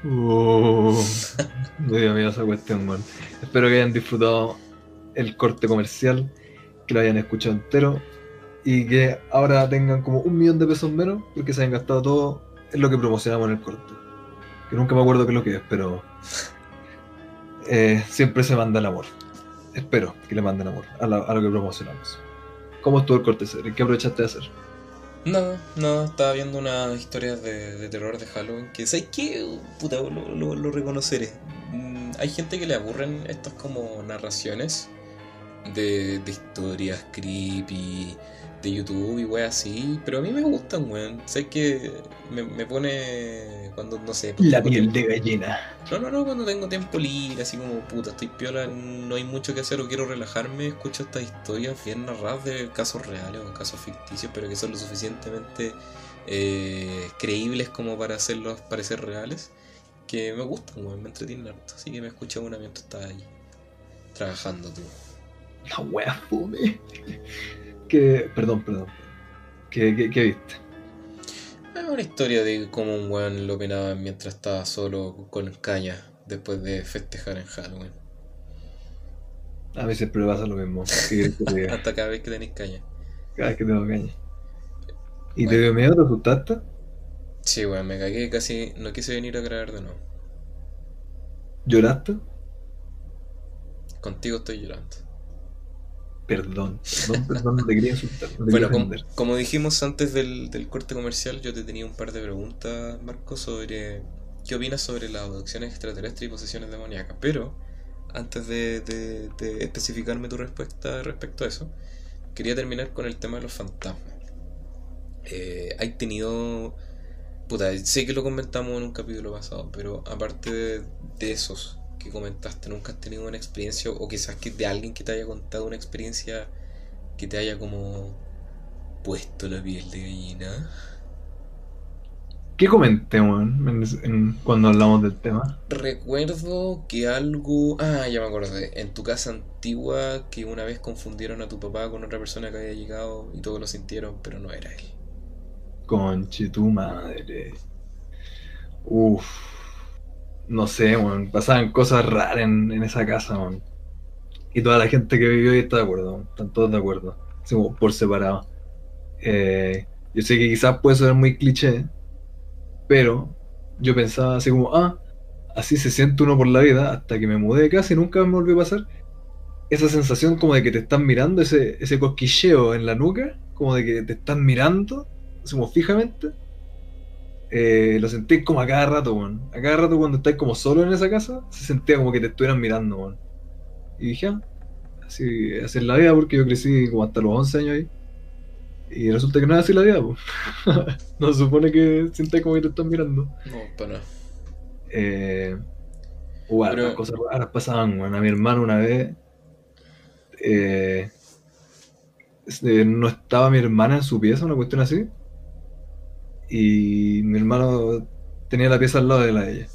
Uh, no dio miedo esa cuestión, man. Espero que hayan disfrutado el corte comercial, que lo hayan escuchado entero y que ahora tengan como un millón de pesos menos porque se hayan gastado todo en lo que promocionamos en el corte. Que nunca me acuerdo qué es lo que es, pero eh, siempre se manda el amor. Espero que le manden amor a, lo que promocionamos. ¿Cómo estuvo el corte? ¿Qué aprovechaste de hacer? No, no, estaba viendo unas historias de, terror de Halloween que, ¿sabes qué? Puta, lo, lo, reconoceré. Mm, hay gente que le aburren estas como narraciones de, de historias creepy, de YouTube y weas así, pero a mí me gustan, weón. Sé que me, me, pone cuando, no sé... La piel de gallina. No, no, no, cuando tengo tiempo libre, así como puta, estoy piola, no hay mucho que hacer o quiero relajarme, escucho estas historias bien narradas de casos reales o casos ficticios, pero que son lo suficientemente eh, creíbles como para hacerlos parecer reales, que me gustan, weón, me entretienen harto. Así que me escuché una mientras estaba ahí trabajando, tú. La wea fome. Que. Perdón, perdón. ¿Qué, qué, qué viste? Es una historia de cómo un weón lo penaba mientras estaba solo con caña después de festejar en Halloween. A siempre me pasa lo mismo. Hasta cada vez que tenéis caña. Cada vez que tengo caña. ¿Y te dio miedo? ¿Te asustaste? Sí, weón, me cagué casi. No quise venir a grabar de nuevo. ¿Lloraste? Contigo estoy llorando. Perdón, perdón, perdón, no te quería insultar. bueno, como, dijimos antes del, corte comercial, yo te tenía un par de preguntas, Marco, sobre qué opinas sobre las abducciones extraterrestres y posesiones demoníacas. Pero antes de, especificarme tu respuesta respecto a eso, quería terminar con el tema de los fantasmas. Eh, hay tenido. Puta, sé que lo comentamos en un capítulo pasado, pero aparte de esos, que comentaste, nunca has tenido una experiencia o quizás que de alguien que te haya contado una experiencia que te haya como puesto la piel de gallina? ¿Qué comenté, cuando hablamos del tema? Recuerdo que algo... Ah, ya me acordé. En tu casa antigua que una vez confundieron a tu papá con otra persona que había llegado y todos lo sintieron, pero no era él. Conche tu madre. Uf no sé, pasaban cosas raras en, esa casa, Y toda la gente que vivió ahí está de acuerdo, están todos de acuerdo, por separado. Eh, yo sé que quizás puede ser muy cliché, pero yo pensaba así como, ah, así se siente uno por la vida, hasta que me mudé de casa y nunca me volvió a pasar. Esa sensación como de que te están mirando, ese, ese cosquilleo en la nuca, como de que te están mirando, así como fijamente eh, lo sentí como a cada rato, weón. A cada rato cuando estás como solo en esa casa, se sentía como que te estuvieran mirando, weón. Y dije, ah, así, así es la vida, porque yo crecí como hasta los 11 años ahí. Y resulta que no es así la vida, pues. no se supone que sientas como que te están mirando. No, para nada. Eh, bueno, las cosas raras pasaban, weón. A mi hermano una vez. Eh, no estaba mi hermana en su pieza, una cuestión así y mi hermano tenía la pieza al lado de la de ella.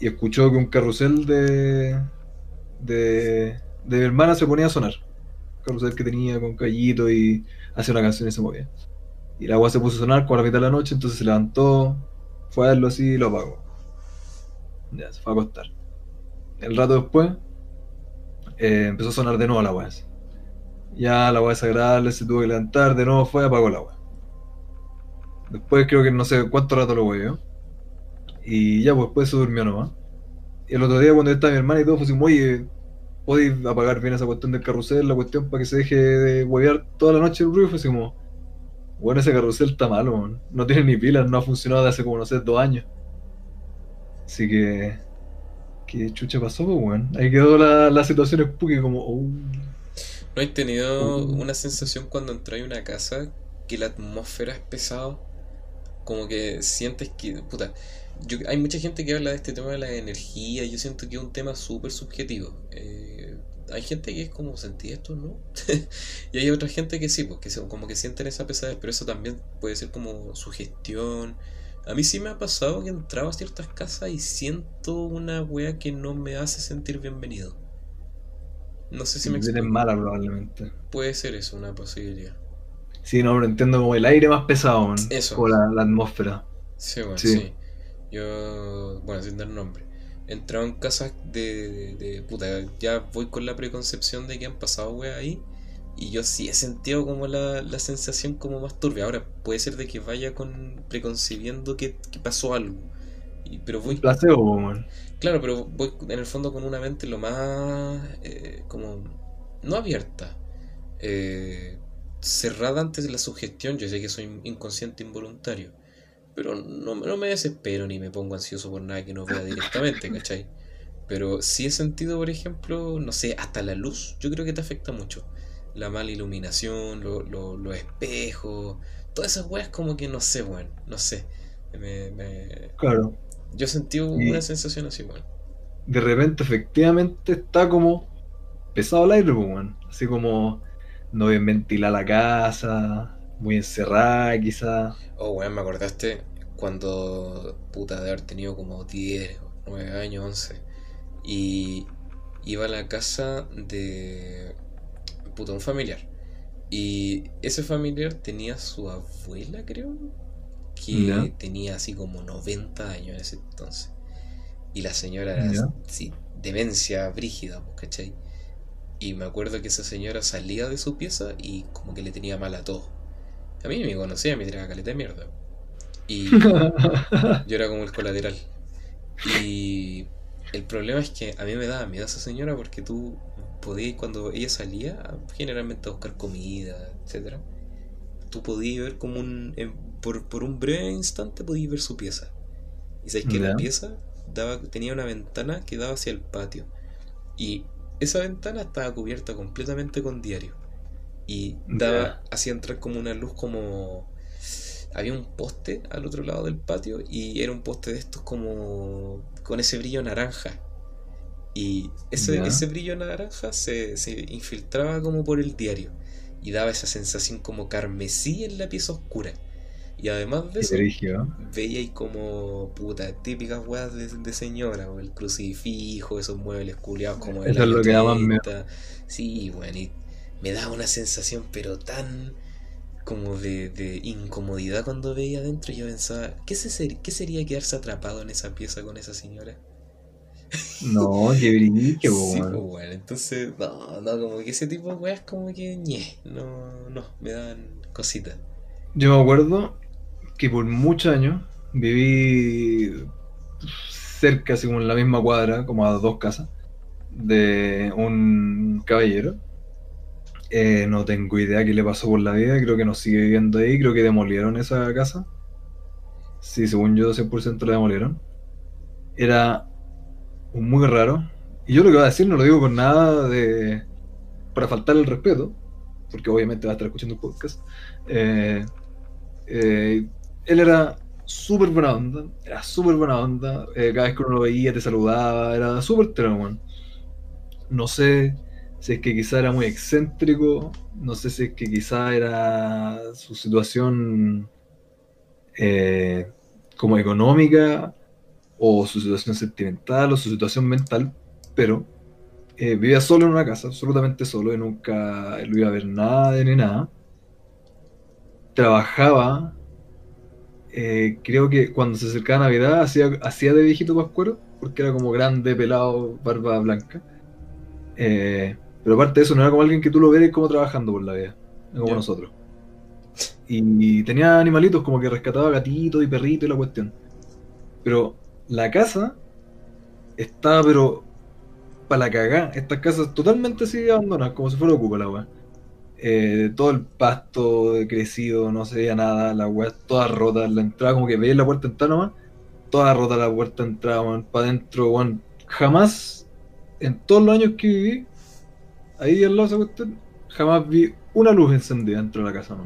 Y escuchó que un carrusel de, de, mi hermana se ponía a sonar. Carrusel que tenía con callito y hacía una canción y se movía. Y la agua se puso a sonar con la mitad de la noche, entonces se levantó, fue a verlo así y lo apagó. Ya, se fue a acostar. El rato después eh, empezó a sonar de nuevo la agua. Ya la agua desagradable se tuvo que levantar, de nuevo fue, apagó el agua. Después creo que no sé cuánto rato lo huevió. Y ya, pues después se durmió nomás. Y el otro día cuando estaba mi hermana y todo, fue así, oye, podéis apagar bien esa cuestión del carrusel, la cuestión para que se deje de huevear toda la noche el ruido, fue así como, bueno, ese carrusel está malo, man. no tiene ni pilas, no ha funcionado desde hace como, no sé, dos años. Así que, ¿qué chucha pasó, pues, weón? Ahí quedó la, la situación spooky como, oh. ¿No has tenido una sensación cuando entras a una casa que la atmósfera es pesada? Como que sientes que, puta, yo, hay mucha gente que habla de este tema de la energía, yo siento que es un tema súper subjetivo. Eh, hay gente que es como, ¿sentí esto, no? y hay otra gente que sí, pues, que como que sienten esa pesadez, pero eso también puede ser como sugestión. A mí sí me ha pasado que entraba a ciertas casas y siento una wea que no me hace sentir bienvenido. No sé si me explico. mala probablemente. Puede ser eso, una posibilidad. Sí, no, lo entiendo como el aire más pesado, man. Eso. O la, la atmósfera. Sí, bueno, sí. Yo, bueno, sin dar nombre, he entrado en casas de, de, puta, ya voy con la preconcepción de que han pasado weas ahí. Y yo sí he sentido como la, la, sensación como más turbia. Ahora, puede ser de que vaya con preconcibiendo que, que pasó algo. Y, pero voy... Placebo, man. Claro, pero voy en el fondo con una mente lo más... Eh, como... No abierta. Eh, cerrada antes de la sugestión. Yo sé que soy inconsciente involuntario. Pero no, no, me desespero ni me pongo ansioso por nada que no vea directamente, ¿cachai? Pero sí he sentido, por ejemplo, no sé, hasta la luz, yo creo que te afecta mucho. La mala iluminación, los espejos, todas esas weas como que no sé, weón, no sé. Me, Claro. Yo sentí una sensación así, weón. De repente, efectivamente, está como pesado el aire, weón. Así como no bien ventilada la casa, muy encerrada quizá. Oh, weón, me acordaste cuando puta de haber tenido como 10, 9 años, 11. Y iba a la casa de puta un familiar. Y ese familiar tenía su abuela, creo, que tenía así como 90 años en ese entonces. Y la señora era sí, demencia brígida, pues, ¿cachai? Y me acuerdo que esa señora salía de su pieza y como que le tenía mal a todo. A mí me conocía, me tiraba caleta de mierda. Y yo era como el colateral. Y el problema es que a mí me daba miedo esa señora porque tú podías, cuando ella salía, generalmente a buscar comida, etcétera, tú podías ver como un. por, un breve instante podías ver su pieza. Y sabes que la pieza daba, tenía una ventana que daba hacia el patio. Y esa ventana estaba cubierta completamente con diario. Y daba, hacía entrar como una luz como había un poste al otro lado del patio y era un poste de estos como con ese brillo naranja. Y ese, ese brillo naranja se, se, infiltraba como por el diario y daba esa sensación como carmesí en la pieza oscura y además de eso veía ahí como puta típicas weas de, señora el crucifijo esos muebles culiados como eso es lo que daban sí bueno y me daba una sensación pero tan como de, incomodidad cuando veía adentro yo pensaba, ¿qué, se ¿qué sería quedarse atrapado en esa pieza con esa señora? No, qué brillo, sí, bueno. Pues, bueno. Entonces, no, no, como que ese tipo de weas como que ñe, no, no, me dan cositas. Yo me acuerdo que por muchos años viví cerca, en la misma cuadra, como a dos casas, de un caballero eh, no tengo idea qué le pasó por la vida, creo que no sigue viviendo ahí, creo que demolieron esa casa. Sí, según yo, 100% la demolieron. Era muy raro. Y yo lo que voy a decir no lo digo con nada de. para faltar el respeto, porque obviamente va a estar escuchando el podcast. Eh, eh, él era súper buena onda, era súper buena onda. cada vez que uno lo veía te saludaba, era súper tremendo. No sé si es que quizá era muy excéntrico, no sé si es que quizá era su situación eh, como económica, o su situación sentimental, o su situación mental, pero eh, vivía solo en una casa, absolutamente solo, y nunca lo iba a ver nada ni nada. Trabajaba, eh, creo que cuando se acercaba Navidad hacía, hacía de viejito pascuero, porque era como grande, pelado, barba blanca. Eh, pero aparte de eso, no era como alguien que tú lo veas como trabajando por la vida, como nosotros. Y tenía animalitos como que rescataba gatitos y perritos y la cuestión. Pero la casa estaba, pero para la cagá. Estas casas totalmente así abandonadas, como si fuera ocupa la weá. Eh, todo el pasto crecido, no se veía nada, la weá toda rota, la entrada como que veías la puerta entrar nomás, toda rota la puerta entrada, para adentro, weón. Jamás, en todos los años que viví, ahí al lado de esa cuestión, jamás vi una luz encendida dentro de la casa.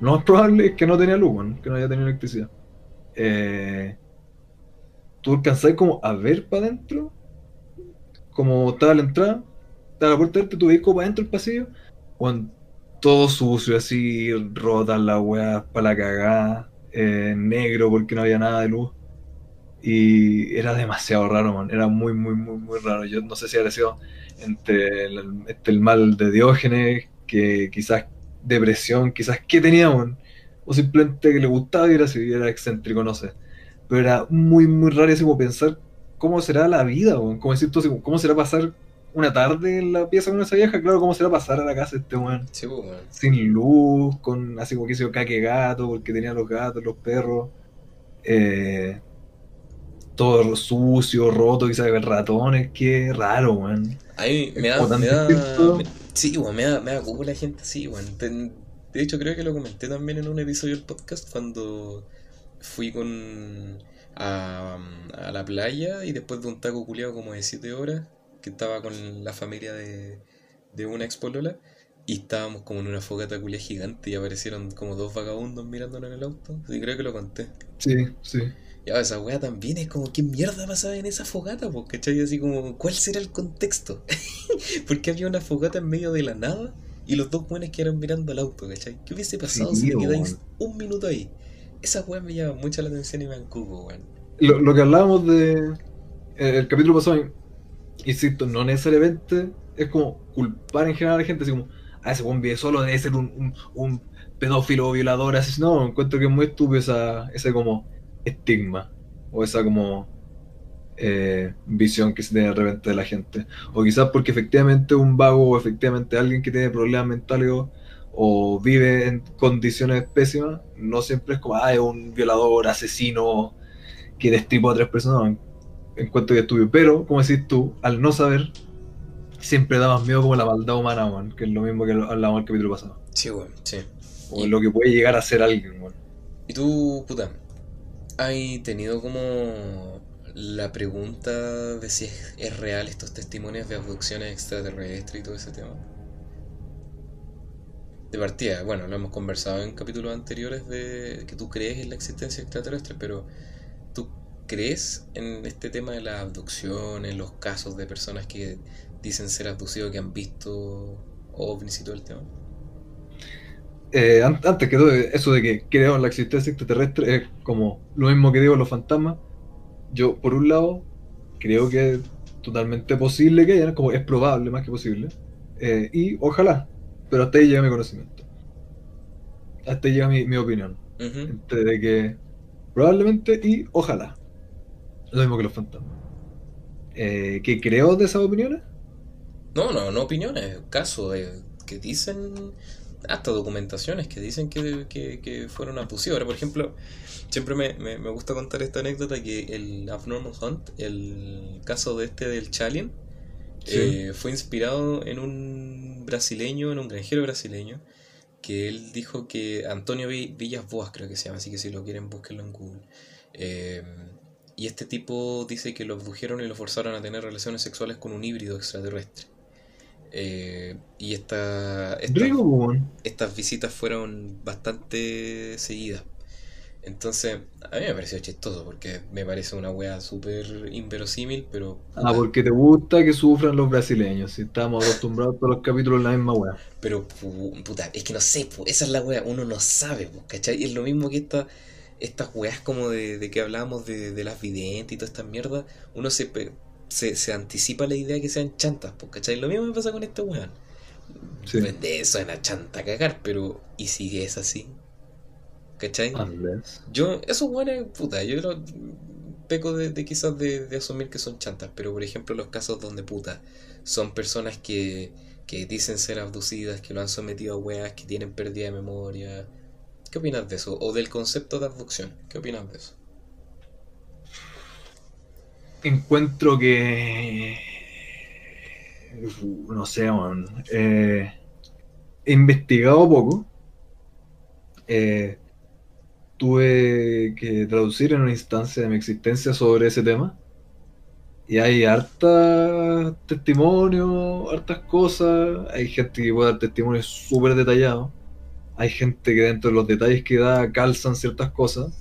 Lo más probable es que no tenía luz, que no haya tenido electricidad. Eh, ¿Tú alcanzás como a ver para adentro? Como estaba la entrada, estaba la puerta abierta, tú veis como para adentro el pasillo, weón, todo sucio, así, rotas las weas para la cagada, eh, negro porque no había nada de luz. Y era demasiado raro, man. Era muy, muy, muy, muy raro. Yo no sé si habría sido entre el, mal de Diógenes, que quizás depresión, quizás qué tenía, man. O simplemente que le gustaba y era así, era excéntrico, no sé. Pero era muy, muy raro así como pensar cómo será la vida, man. Como decir cómo será pasar una tarde en la pieza con esa vieja, claro, cómo será pasar a la casa de este weón Sí, pues, weón. sin luz, con así como que hizo caque gato, porque tenía los gatos, los perros, eh, todo sucio, roto, quizás ver ratones, qué raro, weón. A mí me da, me da, me- sí, weón, me da, me da cubo la gente así, weón. De hecho, creo que lo comenté también en un episodio del podcast cuando fui con a, a la playa y después de un taco culiado como de 7 horas, que estaba con la familia de, de una expolola, y estábamos como en una fogata culia gigante y aparecieron como dos vagabundos mirándonos en el auto. Sí, creo que lo conté. Sí, sí. Ya, esa weá también es como, ¿qué mierda pasaba en esa fogata? Pues, ¿cachai? Así como, ¿cuál será el contexto? Porque había una fogata en medio de la nada y los dos buenos quedaron mirando al auto, ¿cachai? ¿Qué hubiese pasado Sí, si te quedáis un minuto ahí? Esa weá me llama mucho la atención y me encubo, weón. Lo, lo que hablábamos de eh, el capítulo pasado, insisto, no necesariamente es como culpar en general a la gente, así como, ah, ese buen vive solo, debe ser un, un, un pedófilo violador, así, no, encuentro que es muy estúpido esa, ese como estigma, o esa como eh, visión que se tiene de repente de la gente. O quizás porque efectivamente un vago o efectivamente alguien que tiene problemas mentales o, vive en condiciones pésimas, no siempre es como, ah, es un violador, asesino, que destripó a tres personas. Encuentro que es estúpido. Pero, como decís tú, al no saber, siempre da más miedo como la maldad humana, man, que es lo mismo que hablábamos en el capítulo pasado. Sí, weón, sí. O Y- lo que puede llegar a ser alguien, man. ¿Y tú, puta, has tenido como la pregunta de si es, es real estos testimonios de abducciones extraterrestres y todo ese tema? De partida, bueno, lo hemos conversado en capítulos anteriores de que tú crees en la existencia extraterrestre, pero ¿tú crees en este tema de la abducción, en los casos de personas que dicen ser abducidos, que han visto ovnis y todo el tema? Eh, an- antes que todo, eso de que creo en la existencia extraterrestre es como lo mismo que digo los fantasmas. Yo, por un lado, creo que es totalmente posible que haya, como es probable más que posible. Eh, y ojalá, pero hasta ahí llega mi conocimiento. Hasta ahí llega mi, mi opinión. Entre de que probablemente y ojalá. Lo mismo que los fantasmas. Eh, ¿Qué creo de esas opiniones? No, no, no opiniones, casos eh, que dicen, hasta documentaciones que dicen que, que, que fueron abusivos. Ahora, por ejemplo, siempre me, me, me gusta contar esta anécdota que el Abnormal Hunt, el caso de este del Chalien, Sí. eh, fue inspirado en un brasileño, en un granjero brasileño, que él dijo que Antonio Vi- Villas Boas, creo que se llama, así que si lo quieren búsquenlo en Google. Eh, y este tipo dice que lo abdujeron y lo forzaron a tener relaciones sexuales con un híbrido extraterrestre. Eh, y esta, estas visitas fueron bastante seguidas. Entonces, a mí me pareció chistoso porque me parece una wea súper inverosímil, pero... Ah, porque te gusta que sufran los brasileños. Si estamos acostumbrados a todos los capítulos la misma weá. Pero, pu- puta, es que no sé, esa es la wea, uno no sabe, ¿cachai? Y es lo mismo que esta, estas weas como de, de que hablábamos de, de las videntes y toda esta mierda, uno se se, se anticipa la idea que sean chantas, pues, ¿cachai? Lo mismo me pasa con este weón. Sí. Vende eso en la chanta a cagar, pero ¿y si es así? ¿Cachai? Unless. Yo, esos weones, puta, yo lo peco de, de quizás de, de asumir que son chantas, pero por ejemplo los casos donde puta son personas que, que dicen ser abducidas, que lo han sometido a weas, que tienen pérdida de memoria. ¿Qué opinas de eso? O del concepto de abducción, ¿qué opinas de eso? Encuentro que. No sé, man. Eh, he investigado poco. Eh, tuve que traducir en una instancia de mi existencia sobre ese tema. Y hay harta testimonio, hartas cosas. Hay gente que puede dar testimonios súper detallados. Hay gente que dentro de los detalles que da calzan ciertas cosas.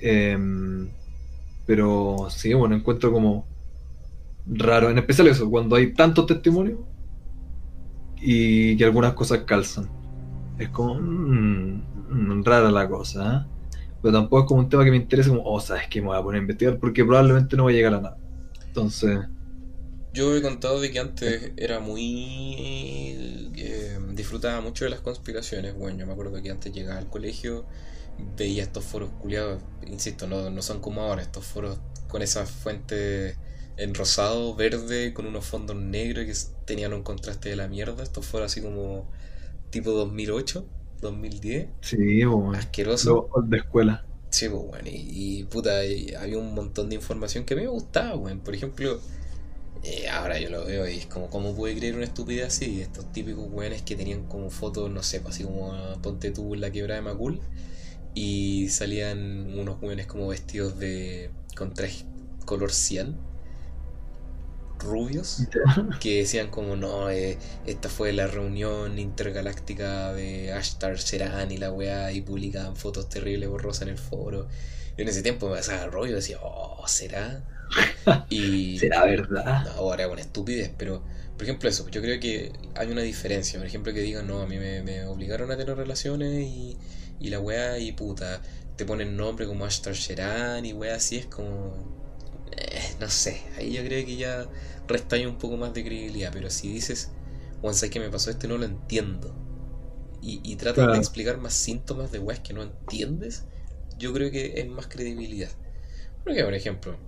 Em, pero sí, bueno, encuentro como raro, en especial eso, cuando hay tantos testimonios y que algunas cosas calzan. Es como mm, mm, rara la cosa, ¿eh? Pero tampoco es como un tema que me interese como, oh, sabes que me voy a poner a investigar porque probablemente no voy a llegar a nada. Entonces, Yo he contado de que antes era muy... eh, disfrutaba mucho de las conspiraciones. Bueno, yo me acuerdo que antes llegaba al colegio, veía estos foros culiados, insisto, no, no son como ahora, estos foros con esas fuentes en rosado, verde, con unos fondos negros que tenían un contraste de la mierda. Estos foros así como tipo 2008, 2010, sí, bueno, asqueroso. lo de escuela. Sí, pues, bueno, y, y, puta, y había un montón de información que a mí me gustaba, weón. Por ejemplo, eh, ahora yo lo veo y es como, ¿cómo puede creer una estupidez así? Estos típicos weones que tenían como fotos, no sé, así como ah, ponte tú en la quebrada de Macul y salían unos weones como vestidos de. con traje color cian, rubios que decían como no, eh, esta fue la reunión intergaláctica de Ashtar Sheran y la weá y publicaban fotos terribles borrosas en el foro. Y en ese tiempo me pasaba rollo y decía, oh, ¿será? Y ¿Será verdad? no, ahora una estupidez, pero por ejemplo eso, yo creo que hay una diferencia. Por ejemplo que digan, no, a mí me, me obligaron a tener relaciones y, y la weá y puta, te ponen nombre como Ashtar Sheran y weá así es como... eh, no sé, ahí yo creo que ya restaña un poco más de credibilidad, pero si dices, Juan, ¿sabes qué me pasó esto? y No lo entiendo. Y, y tratas Claro. de explicar más síntomas de weas que no entiendes, yo creo que es más credibilidad. Porque, por ejemplo,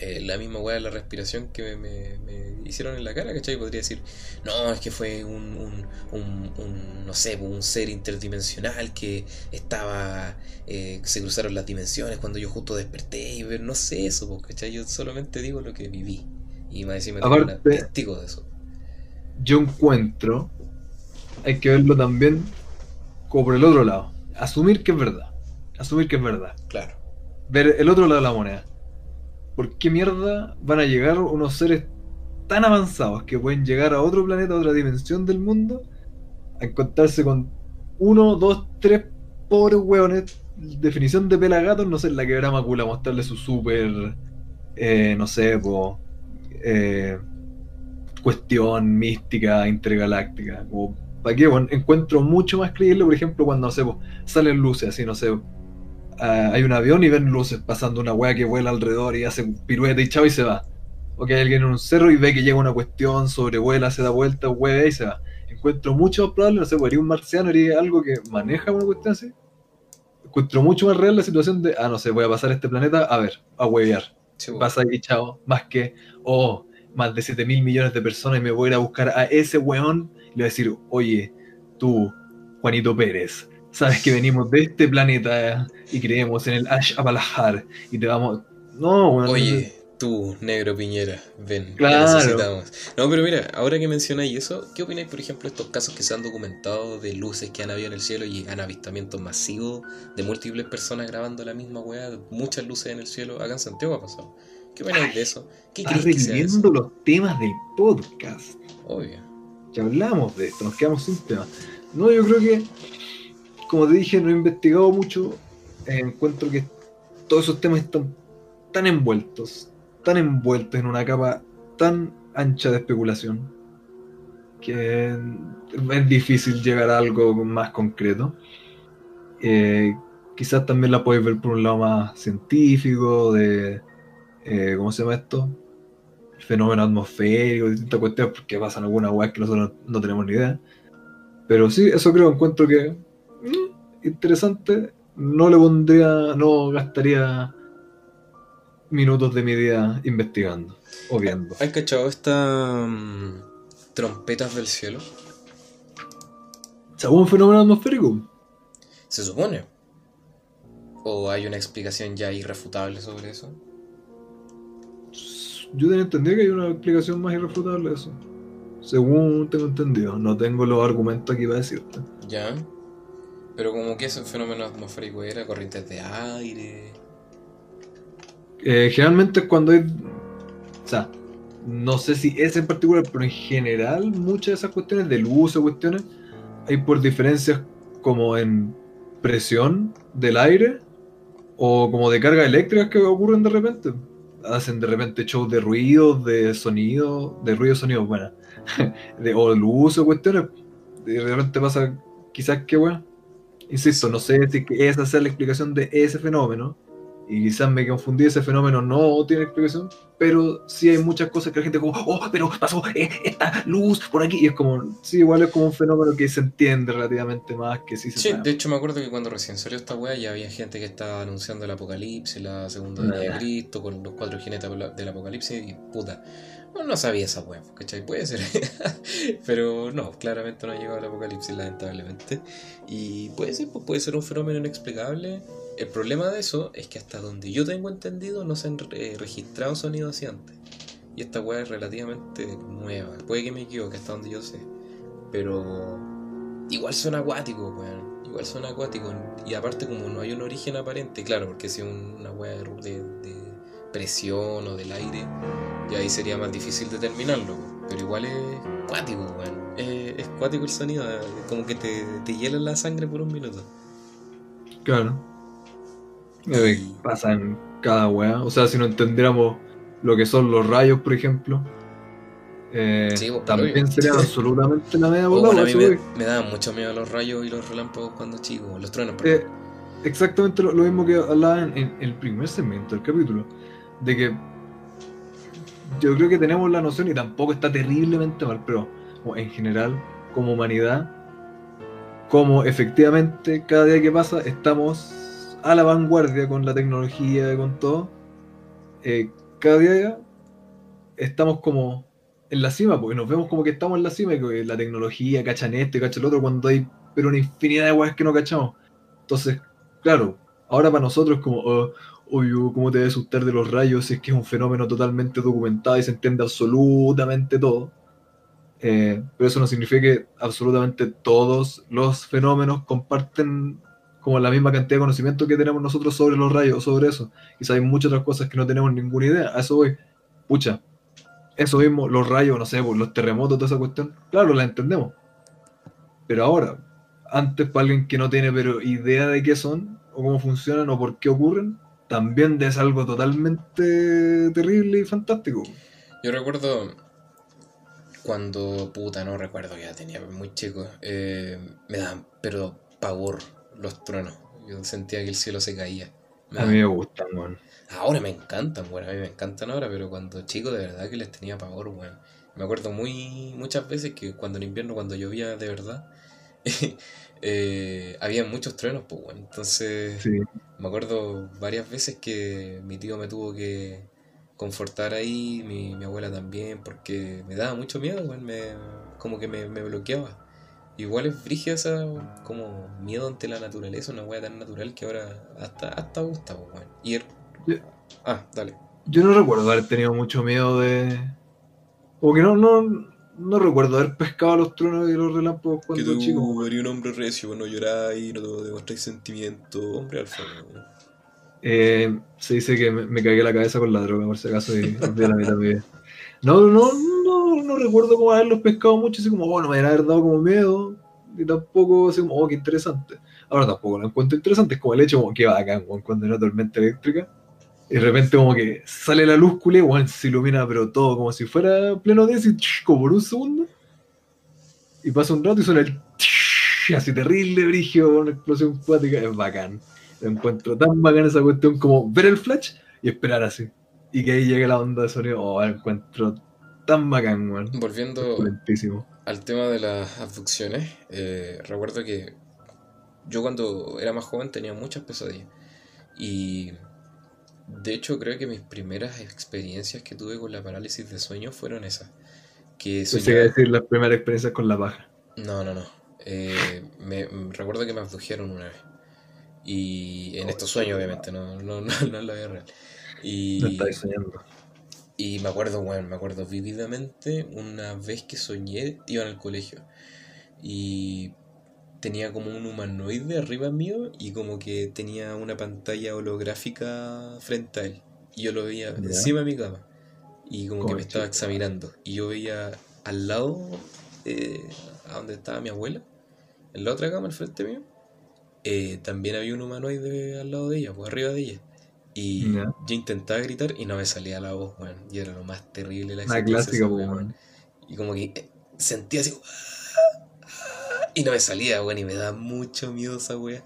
eh, la misma weá de la respiración que me, me- me hicieron en la cara, ¿cachai? Podría decir, no, es que fue un, un, un- un, no sé, un ser interdimensional que estaba, eh, se cruzaron las dimensiones cuando yo justo desperté y ver, no sé eso, po, ¿cachai? Yo solamente digo lo que viví. Y más encima Aparte- testigo de eso. Yo encuentro, hay que verlo también como por el otro lado. Asumir que es verdad. Asumir que es verdad. Claro. ver el otro lado de la moneda. ¿Por qué mierda van a llegar unos seres tan avanzados que pueden llegar a otro planeta, a otra dimensión del mundo, a encontrarse con uno, dos, tres pobres hueones, definición de pelagatos, no sé, la quebrada macula, mostrarle su super, eh, no sé, po, eh, cuestión mística intergaláctica. Como, ¿Para qué? Bueno, encuentro mucho más creíble, por ejemplo, cuando, no sé, po, salen luces, así, no sé, ah, hay un avión y ven luces pasando una wea que vuela alrededor y hace un pirueta y chao y se va. O que hay alguien en un cerro y ve que llega una cuestión, sobrevuela, se da vuelta, hueve y se va. Encuentro mucho más probable, no sé, pues, un marciano, haría algo que maneja una cuestión así. Encuentro mucho más real la situación de, ah, no sé, voy a pasar este planeta, a ver, a huevear. Sí. Pasa ahí, chao. Más que, oh, más de 7 mil millones de personas y me voy a ir a buscar a ese weón y le voy a decir, oye, tú, Juanito Pérez, sabes que venimos de este planeta y creemos en el Ash Abalahar y te vamos. No, weón. Oye, tú, negro Piñera, ven, Claro. necesitamos. No, pero mira, ahora que mencionáis eso, ¿qué opináis, por ejemplo, de estos casos que se han documentado de luces que han habido en el cielo y han avistamientos masivos de múltiples personas grabando la misma weá, muchas luces en el cielo? Acá en Santiago ha pasado. ¿Qué opináis de eso? ¿Qué crees que sea eso? los temas del podcast. Obvio. Ya hablamos de esto, nos quedamos sin tema. No, yo creo que, como te dije, no he investigado mucho. eh, encuentro que todos esos temas están tan envueltos, tan envueltos en una capa tan ancha de especulación, que es difícil llegar a algo más concreto. Eh, quizás también la puedes ver por un lado más científico, de eh, ¿cómo se llama esto? Fenómeno atmosférico, distintas cuestiones, porque pasan algunas weas que nosotros no tenemos ni idea. Pero sí, eso creo, encuentro que interesante. No le pondría, no gastaría minutos de mi día investigando o viendo. ¿Has cachado estas mm, trompetas del cielo? ¿Se un fenómeno atmosférico? Se supone. ¿O hay una explicación ya irrefutable sobre eso? Yo tenía entendido que hay una explicación más irrefutable de eso. Según tengo entendido. No tengo los argumentos aquí para decirte. Ya. Pero como que ese fenómeno atmosférico era corrientes de aire. Eh, generalmente es cuando hay. O sea, no sé si es en particular, pero en general muchas de esas cuestiones de luz o cuestiones hay por diferencias como en presión del aire o como de carga eléctrica que ocurren de repente. Hacen de repente shows de ruido, de sonido, de ruido, sonido, bueno, de, o luz o cuestiones. De repente pasa, quizás que bueno. Insisto, no sé si esa es la explicación de ese fenómeno y quizás me confundí, ese fenómeno no tiene explicación, pero sí hay muchas cosas que la gente como, oh, pero pasó eh, esta luz por aquí, y es como, sí, igual es como un fenómeno que se entiende relativamente más que sí se Sí, de hecho me acuerdo que cuando recién salió esta wea ya había gente que estaba anunciando el apocalipsis, la segunda de Cristo, con los cuatro jinetes del apocalipsis, y puta, no, sabía esa wea, ¿cachai? Puede ser. Pero no, claramente no ha llegado al apocalipsis, lamentablemente. Y puede ser, pues puede ser un fenómeno inexplicable. El problema de eso es que hasta donde yo tengo entendido no se han eh, registrado sonidos así antes. Y esta wea es relativamente nueva. Puede que me equivoque hasta donde yo sé. Pero igual suena acuático, weón. Igual suena acuático. Y aparte como no hay un origen aparente, claro, porque si una de, de presión o del aire, y ahí sería más difícil determinarlo. Pero igual es cuático, weón. Es, cuático el sonido, como que te, te hiela la sangre por un minuto. Claro. Pasa en cada weá. O sea, si no entendiéramos lo que son los rayos, por ejemplo. Eh, pues, también sería absolutamente la media oh, a mí me, me, daban mucho miedo los rayos y los relámpagos cuando chico, los truenos. Eh, exactamente lo, mismo que hablaba en, en, el primer segmento del capítulo, de que yo creo que tenemos la noción y tampoco está terriblemente mal, pero en general, como humanidad, como efectivamente cada día que pasa estamos a la vanguardia con la tecnología, con todo, eh, cada día estamos como en la cima, porque nos vemos como que estamos en la cima, que la tecnología, cachan este, cachan el otro, cuando hay pero una infinidad de weas que no cachamos. Entonces, claro, ahora para nosotros es como, oh, obvio, ¿cómo te debe asustar de los rayos es que es un fenómeno totalmente documentado y se entiende absolutamente todo? Eh, pero eso no significa que absolutamente todos los fenómenos comparten como la misma cantidad de conocimiento que tenemos nosotros sobre los rayos, sobre eso. Y hay muchas otras cosas que no tenemos ninguna idea. A eso voy. Pucha, eso mismo, los rayos, no sé, pues, los terremotos, toda esa cuestión, claro, la entendemos. Pero ahora, antes para alguien que no tiene pero idea de qué son, o cómo funcionan, o por qué ocurren, también es algo totalmente terrible y fantástico. Yo recuerdo cuando, puta, no recuerdo, ya tenía muy chico, eh, me daban, pero pavor los truenos. Yo sentía que el cielo se caía. a mí me gustan, weón. Ahora me encantan, weón, a mí me encantan ahora, pero cuando chico de verdad que les tenía pavor, weón. Me acuerdo muy muchas veces que cuando en invierno, cuando llovía de verdad, eh, había muchos truenos, pues, bueno. Entonces, me acuerdo varias veces que mi tío me tuvo que confortar ahí, mi, mi abuela también, porque me daba mucho miedo, bueno, me, como que me, bloqueaba. Igual es frigia esa como miedo ante la naturaleza, una wea tan natural que ahora hasta, hasta gusta, pues, bueno. Y Ah, dale. Yo no recuerdo haber tenido mucho miedo de... O que no, no, no recuerdo haber pescado los truenos y los relámpagos cuando que tú chico. eres un hombre recio, no lloráis, no demostráis sentimiento, hombre alfa. Eh, se dice que me, me, cagué la cabeza con la droga, por si acaso, y la mitad de No, no, no, no recuerdo como haberlos pescado mucho, así como, bueno, me haber dado como miedo, y tampoco así como, oh, qué interesante. Ahora tampoco lo encuentro interesante, es como el hecho, como que bacán, cuando hay una tormenta eléctrica y de repente como que sale la luz culé, se ilumina pero todo como si fuera pleno de ese, como por un segundo. Y pasa un rato y suena el así terrible brigio, una explosión cuática, es bacán. Encuentro tan bacán esa cuestión como ver el flash y esperar así. y que ahí llegue la onda de sonido, oh, encuentro tan bacán, weón. Volviendo al tema de las abducciones, eh, recuerdo que yo cuando era más joven tenía muchas pesadillas. Y de hecho creo que mis primeras experiencias que tuve con la parálisis de sueño fueron esas. Que Pensé que soñaba- iba a decir la primera experiencia con la paja. No, no, no. Eh, me, me- recuerdo que me abdujeron una vez. Y en estos sueños, obviamente, no, no, no, no en la vida real. No Y, estáis soñando. y me acuerdo, bueno, me acuerdo vívidamente una vez que soñé, iba en el colegio. Y tenía como un humanoide arriba mío y como que tenía una pantalla holográfica frente a él. Y yo lo veía encima de mi cama. Y como que me estaba examinando. Y yo veía al lado, eh, a donde estaba mi abuela, en la otra cama, al frente mío, eh, también había un humanoide al lado de ella, pues arriba de ella. Y yo intentaba gritar y no me salía la voz, weón. Y era lo más terrible la existencia clásica, y como que sentía así "Ah, ah", y no me salía, weón, y me da mucho miedo esa wea.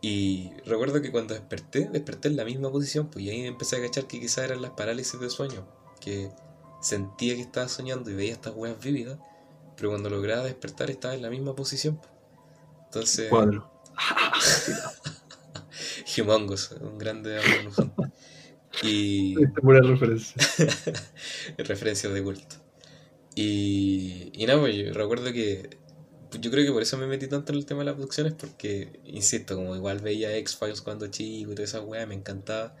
Y recuerdo que cuando desperté, desperté en la misma posición, pues y ahí empecé a cachar que quizás eran las parálisis de sueño, que sentía que estaba soñando y veía estas weas vívidas, pero cuando lograba despertar estaba en la misma posición. pues. Entonces, Cuadro. Humongous, un grande. Y pura referencia. referencias de culto. Y, y nada, pues yo recuerdo que yo creo que por eso me metí tanto en el tema de las abducciones, porque, insisto, como igual veía X-Files cuando chico y toda esa weá, me encantaba,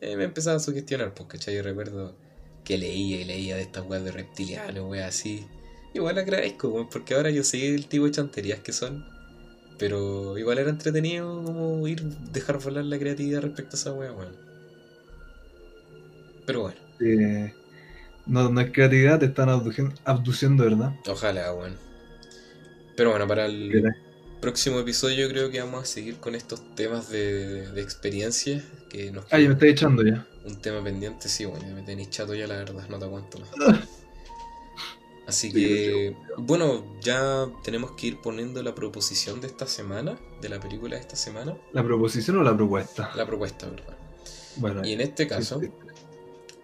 eh, me empezaba a sugestionar, pues, ¿cachai? Yo recuerdo que leía y leía de estas weas de reptilianos, weá así. Igual agradezco, weón, porque ahora yo sé el tipo de chanterías que son, pero igual era entretenido como ir, dejar volar la creatividad respecto a esa weá, weón. Pero bueno. Eh, no, no es creatividad, te están abduciendo, abduciendo, ¿verdad? Ojalá, weón. Pero bueno, para el próximo episodio creo que vamos a seguir con estos temas de, de experiencia que nos Ah, ya me estáis echando ya. un tema pendiente, sí, bueno, me tenéis chato ya la verdad, no te aguanto más. Así Sí, que, bueno, ya tenemos que ir poniendo la proposición de esta semana, de la película de esta semana, ¿La proposición o la propuesta? la propuesta, ¿verdad? Bueno, Y en este caso,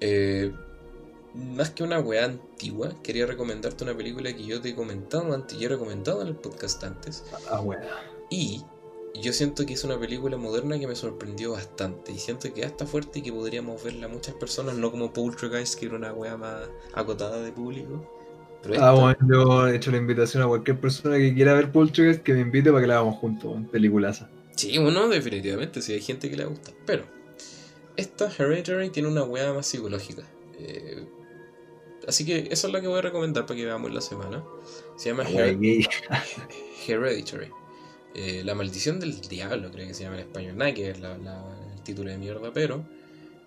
Eh, más que una weá antigua, quería recomendarte una película que yo te he comentado antes, yo he recomendado en el podcast antes. ah, bueno. Y yo siento que es una película moderna que me sorprendió bastante. Y siento que ya está fuerte y que podríamos verla muchas personas, no como Poltergeist, que era una weá más acotada de público. Pero Ah, bueno, yo he hecho la invitación a cualquier persona que quiera ver Poltergeist que me invite para que la hagamos juntos, un peliculaza. Sí, bueno, definitivamente, sí hay gente que le gusta. Pero esta Hereditary tiene una weá más psicológica. Eh, así que eso es lo que voy a recomendar para que veamos la semana. Se llama Her-. Hereditary. Eh, la maldición del diablo, creo que se llama en español. Nada que es la- la- el título de mierda, pero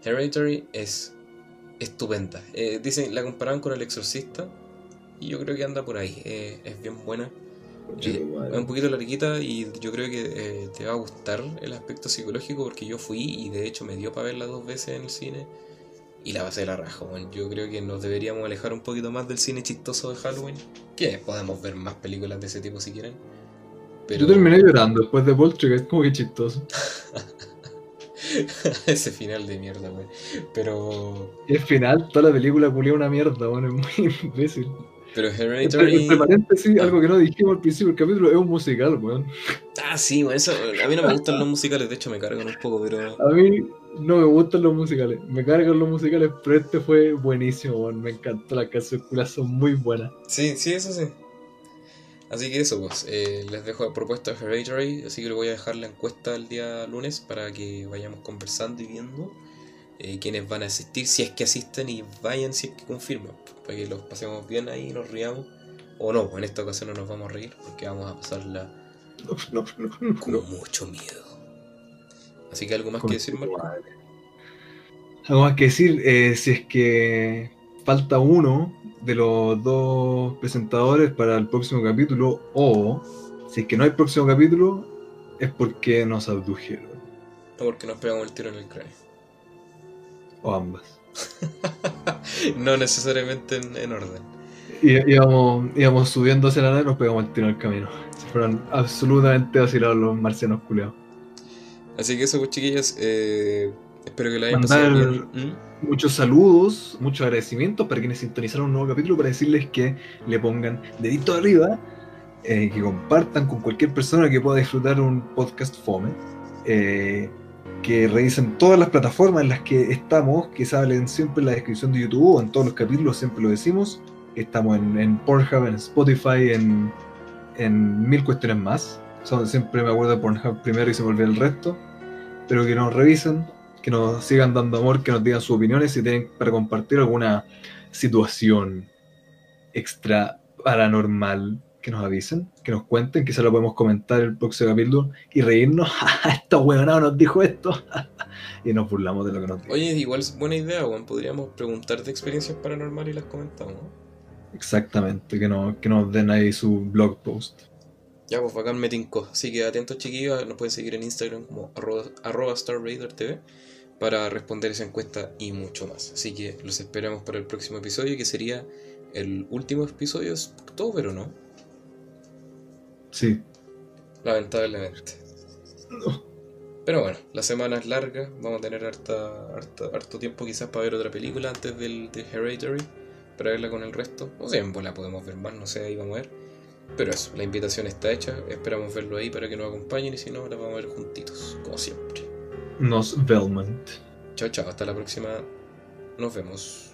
Hereditary es estupenda. Eh, dicen, la comparaban con El Exorcista y yo creo que anda por ahí. Eh, es bien buena. Eh, es un poquito larguita y yo creo que te va a gustar el aspecto psicológico porque yo fui y de hecho me dio para verla dos veces en el cine y la pasé de la raja. weón. Yo creo que nos deberíamos alejar un poquito más del cine chistoso de Halloween, que podemos ver más películas de ese tipo si quieren. Pero Yo terminé llorando después de Poltergeist, como que chistoso. ese final de mierda, weón. Pero, al final, toda la película culia una mierda, bueno, es muy imbécil. Pero Hereditary... entre paréntesis, algo que no dijimos al principio del capítulo, es un musical, weón. Ah, sí, weón, eso, a mí no me gustan los musicales, de hecho me cargan un poco, pero... A mí no me gustan los musicales, me cargan los musicales, pero este fue buenísimo, weón. Me encantó, las canciones son muy buenas. Sí, sí, eso sí. Así que eso, pues, eh, les dejo propuesta Hereditary, así que le voy a dejar la encuesta el día lunes para que vayamos conversando y viendo eh, quiénes van a asistir, si es que asisten y vayan si es que confirman, para que los pasemos bien ahí y nos riamos. O no, en esta ocasión no nos vamos a reír porque vamos a pasarla No, no, no, no. con mucho miedo. Así que algo más que decir, Marco. Algo más que decir, eh, si es que falta uno de los dos presentadores para el próximo capítulo, o si es que no hay próximo capítulo, es porque nos abdujeron, No porque nos pegamos el tiro en el cráneo. O ambas. no necesariamente en, en orden. Y, íbamos, íbamos subiendo hacia la nave y nos pegamos el tiro en el camino. Se fueron absolutamente vacilados los marcianos culeados. Así que eso, pues chiquillas, eh, espero que la hayan Mandar- pasado bien. ¿Mm? muchos saludos, muchos agradecimientos para quienes sintonizaron un nuevo capítulo, para decirles que le pongan dedito arriba, eh, que compartan con cualquier persona que pueda disfrutar un podcast fome, eh, que revisen todas las plataformas en las que estamos, que salen siempre en la descripción de YouTube en todos los capítulos, siempre lo decimos. Estamos en, en Pornhub, en Spotify, en, en mil cuestiones más. Son, siempre me acuerdo de Pornhub primero y se me el resto. Pero que nos revisen, que nos sigan dando amor, que nos digan sus opiniones si tienen para compartir alguna situación extra paranormal que nos avisen, que nos cuenten, quizá lo podemos comentar el próximo capítulo y reírnos. Esto huevonado nos dijo esto. y nos burlamos de lo que nos dijo. Oye, igual es buena idea, Juan. Podríamos preguntar de experiencias paranormales y las comentamos. Exactamente, que, no, que nos den ahí su blog post. Ya, pues bacán me tincó. Así que atentos chiquillos, nos pueden seguir en Instagram como arroba, arroba StarRaiderTV para responder esa encuesta y mucho más. Así que los esperamos para el próximo episodio, que sería el último episodio de October, ¿o no? Sí. Lamentablemente. Pero bueno, la semana es larga, vamos a tener harta, harta, harto tiempo quizás para ver otra película antes del de Hereditary, para verla con el resto. O sea, en bola podemos ver más, no sé, ahí vamos a ver. Pero eso, la invitación está hecha, esperamos verlo ahí para que nos acompañen y si no, la vamos a ver juntitos, como siempre. Nos Velment. Chao, chao, hasta la próxima. Nos vemos.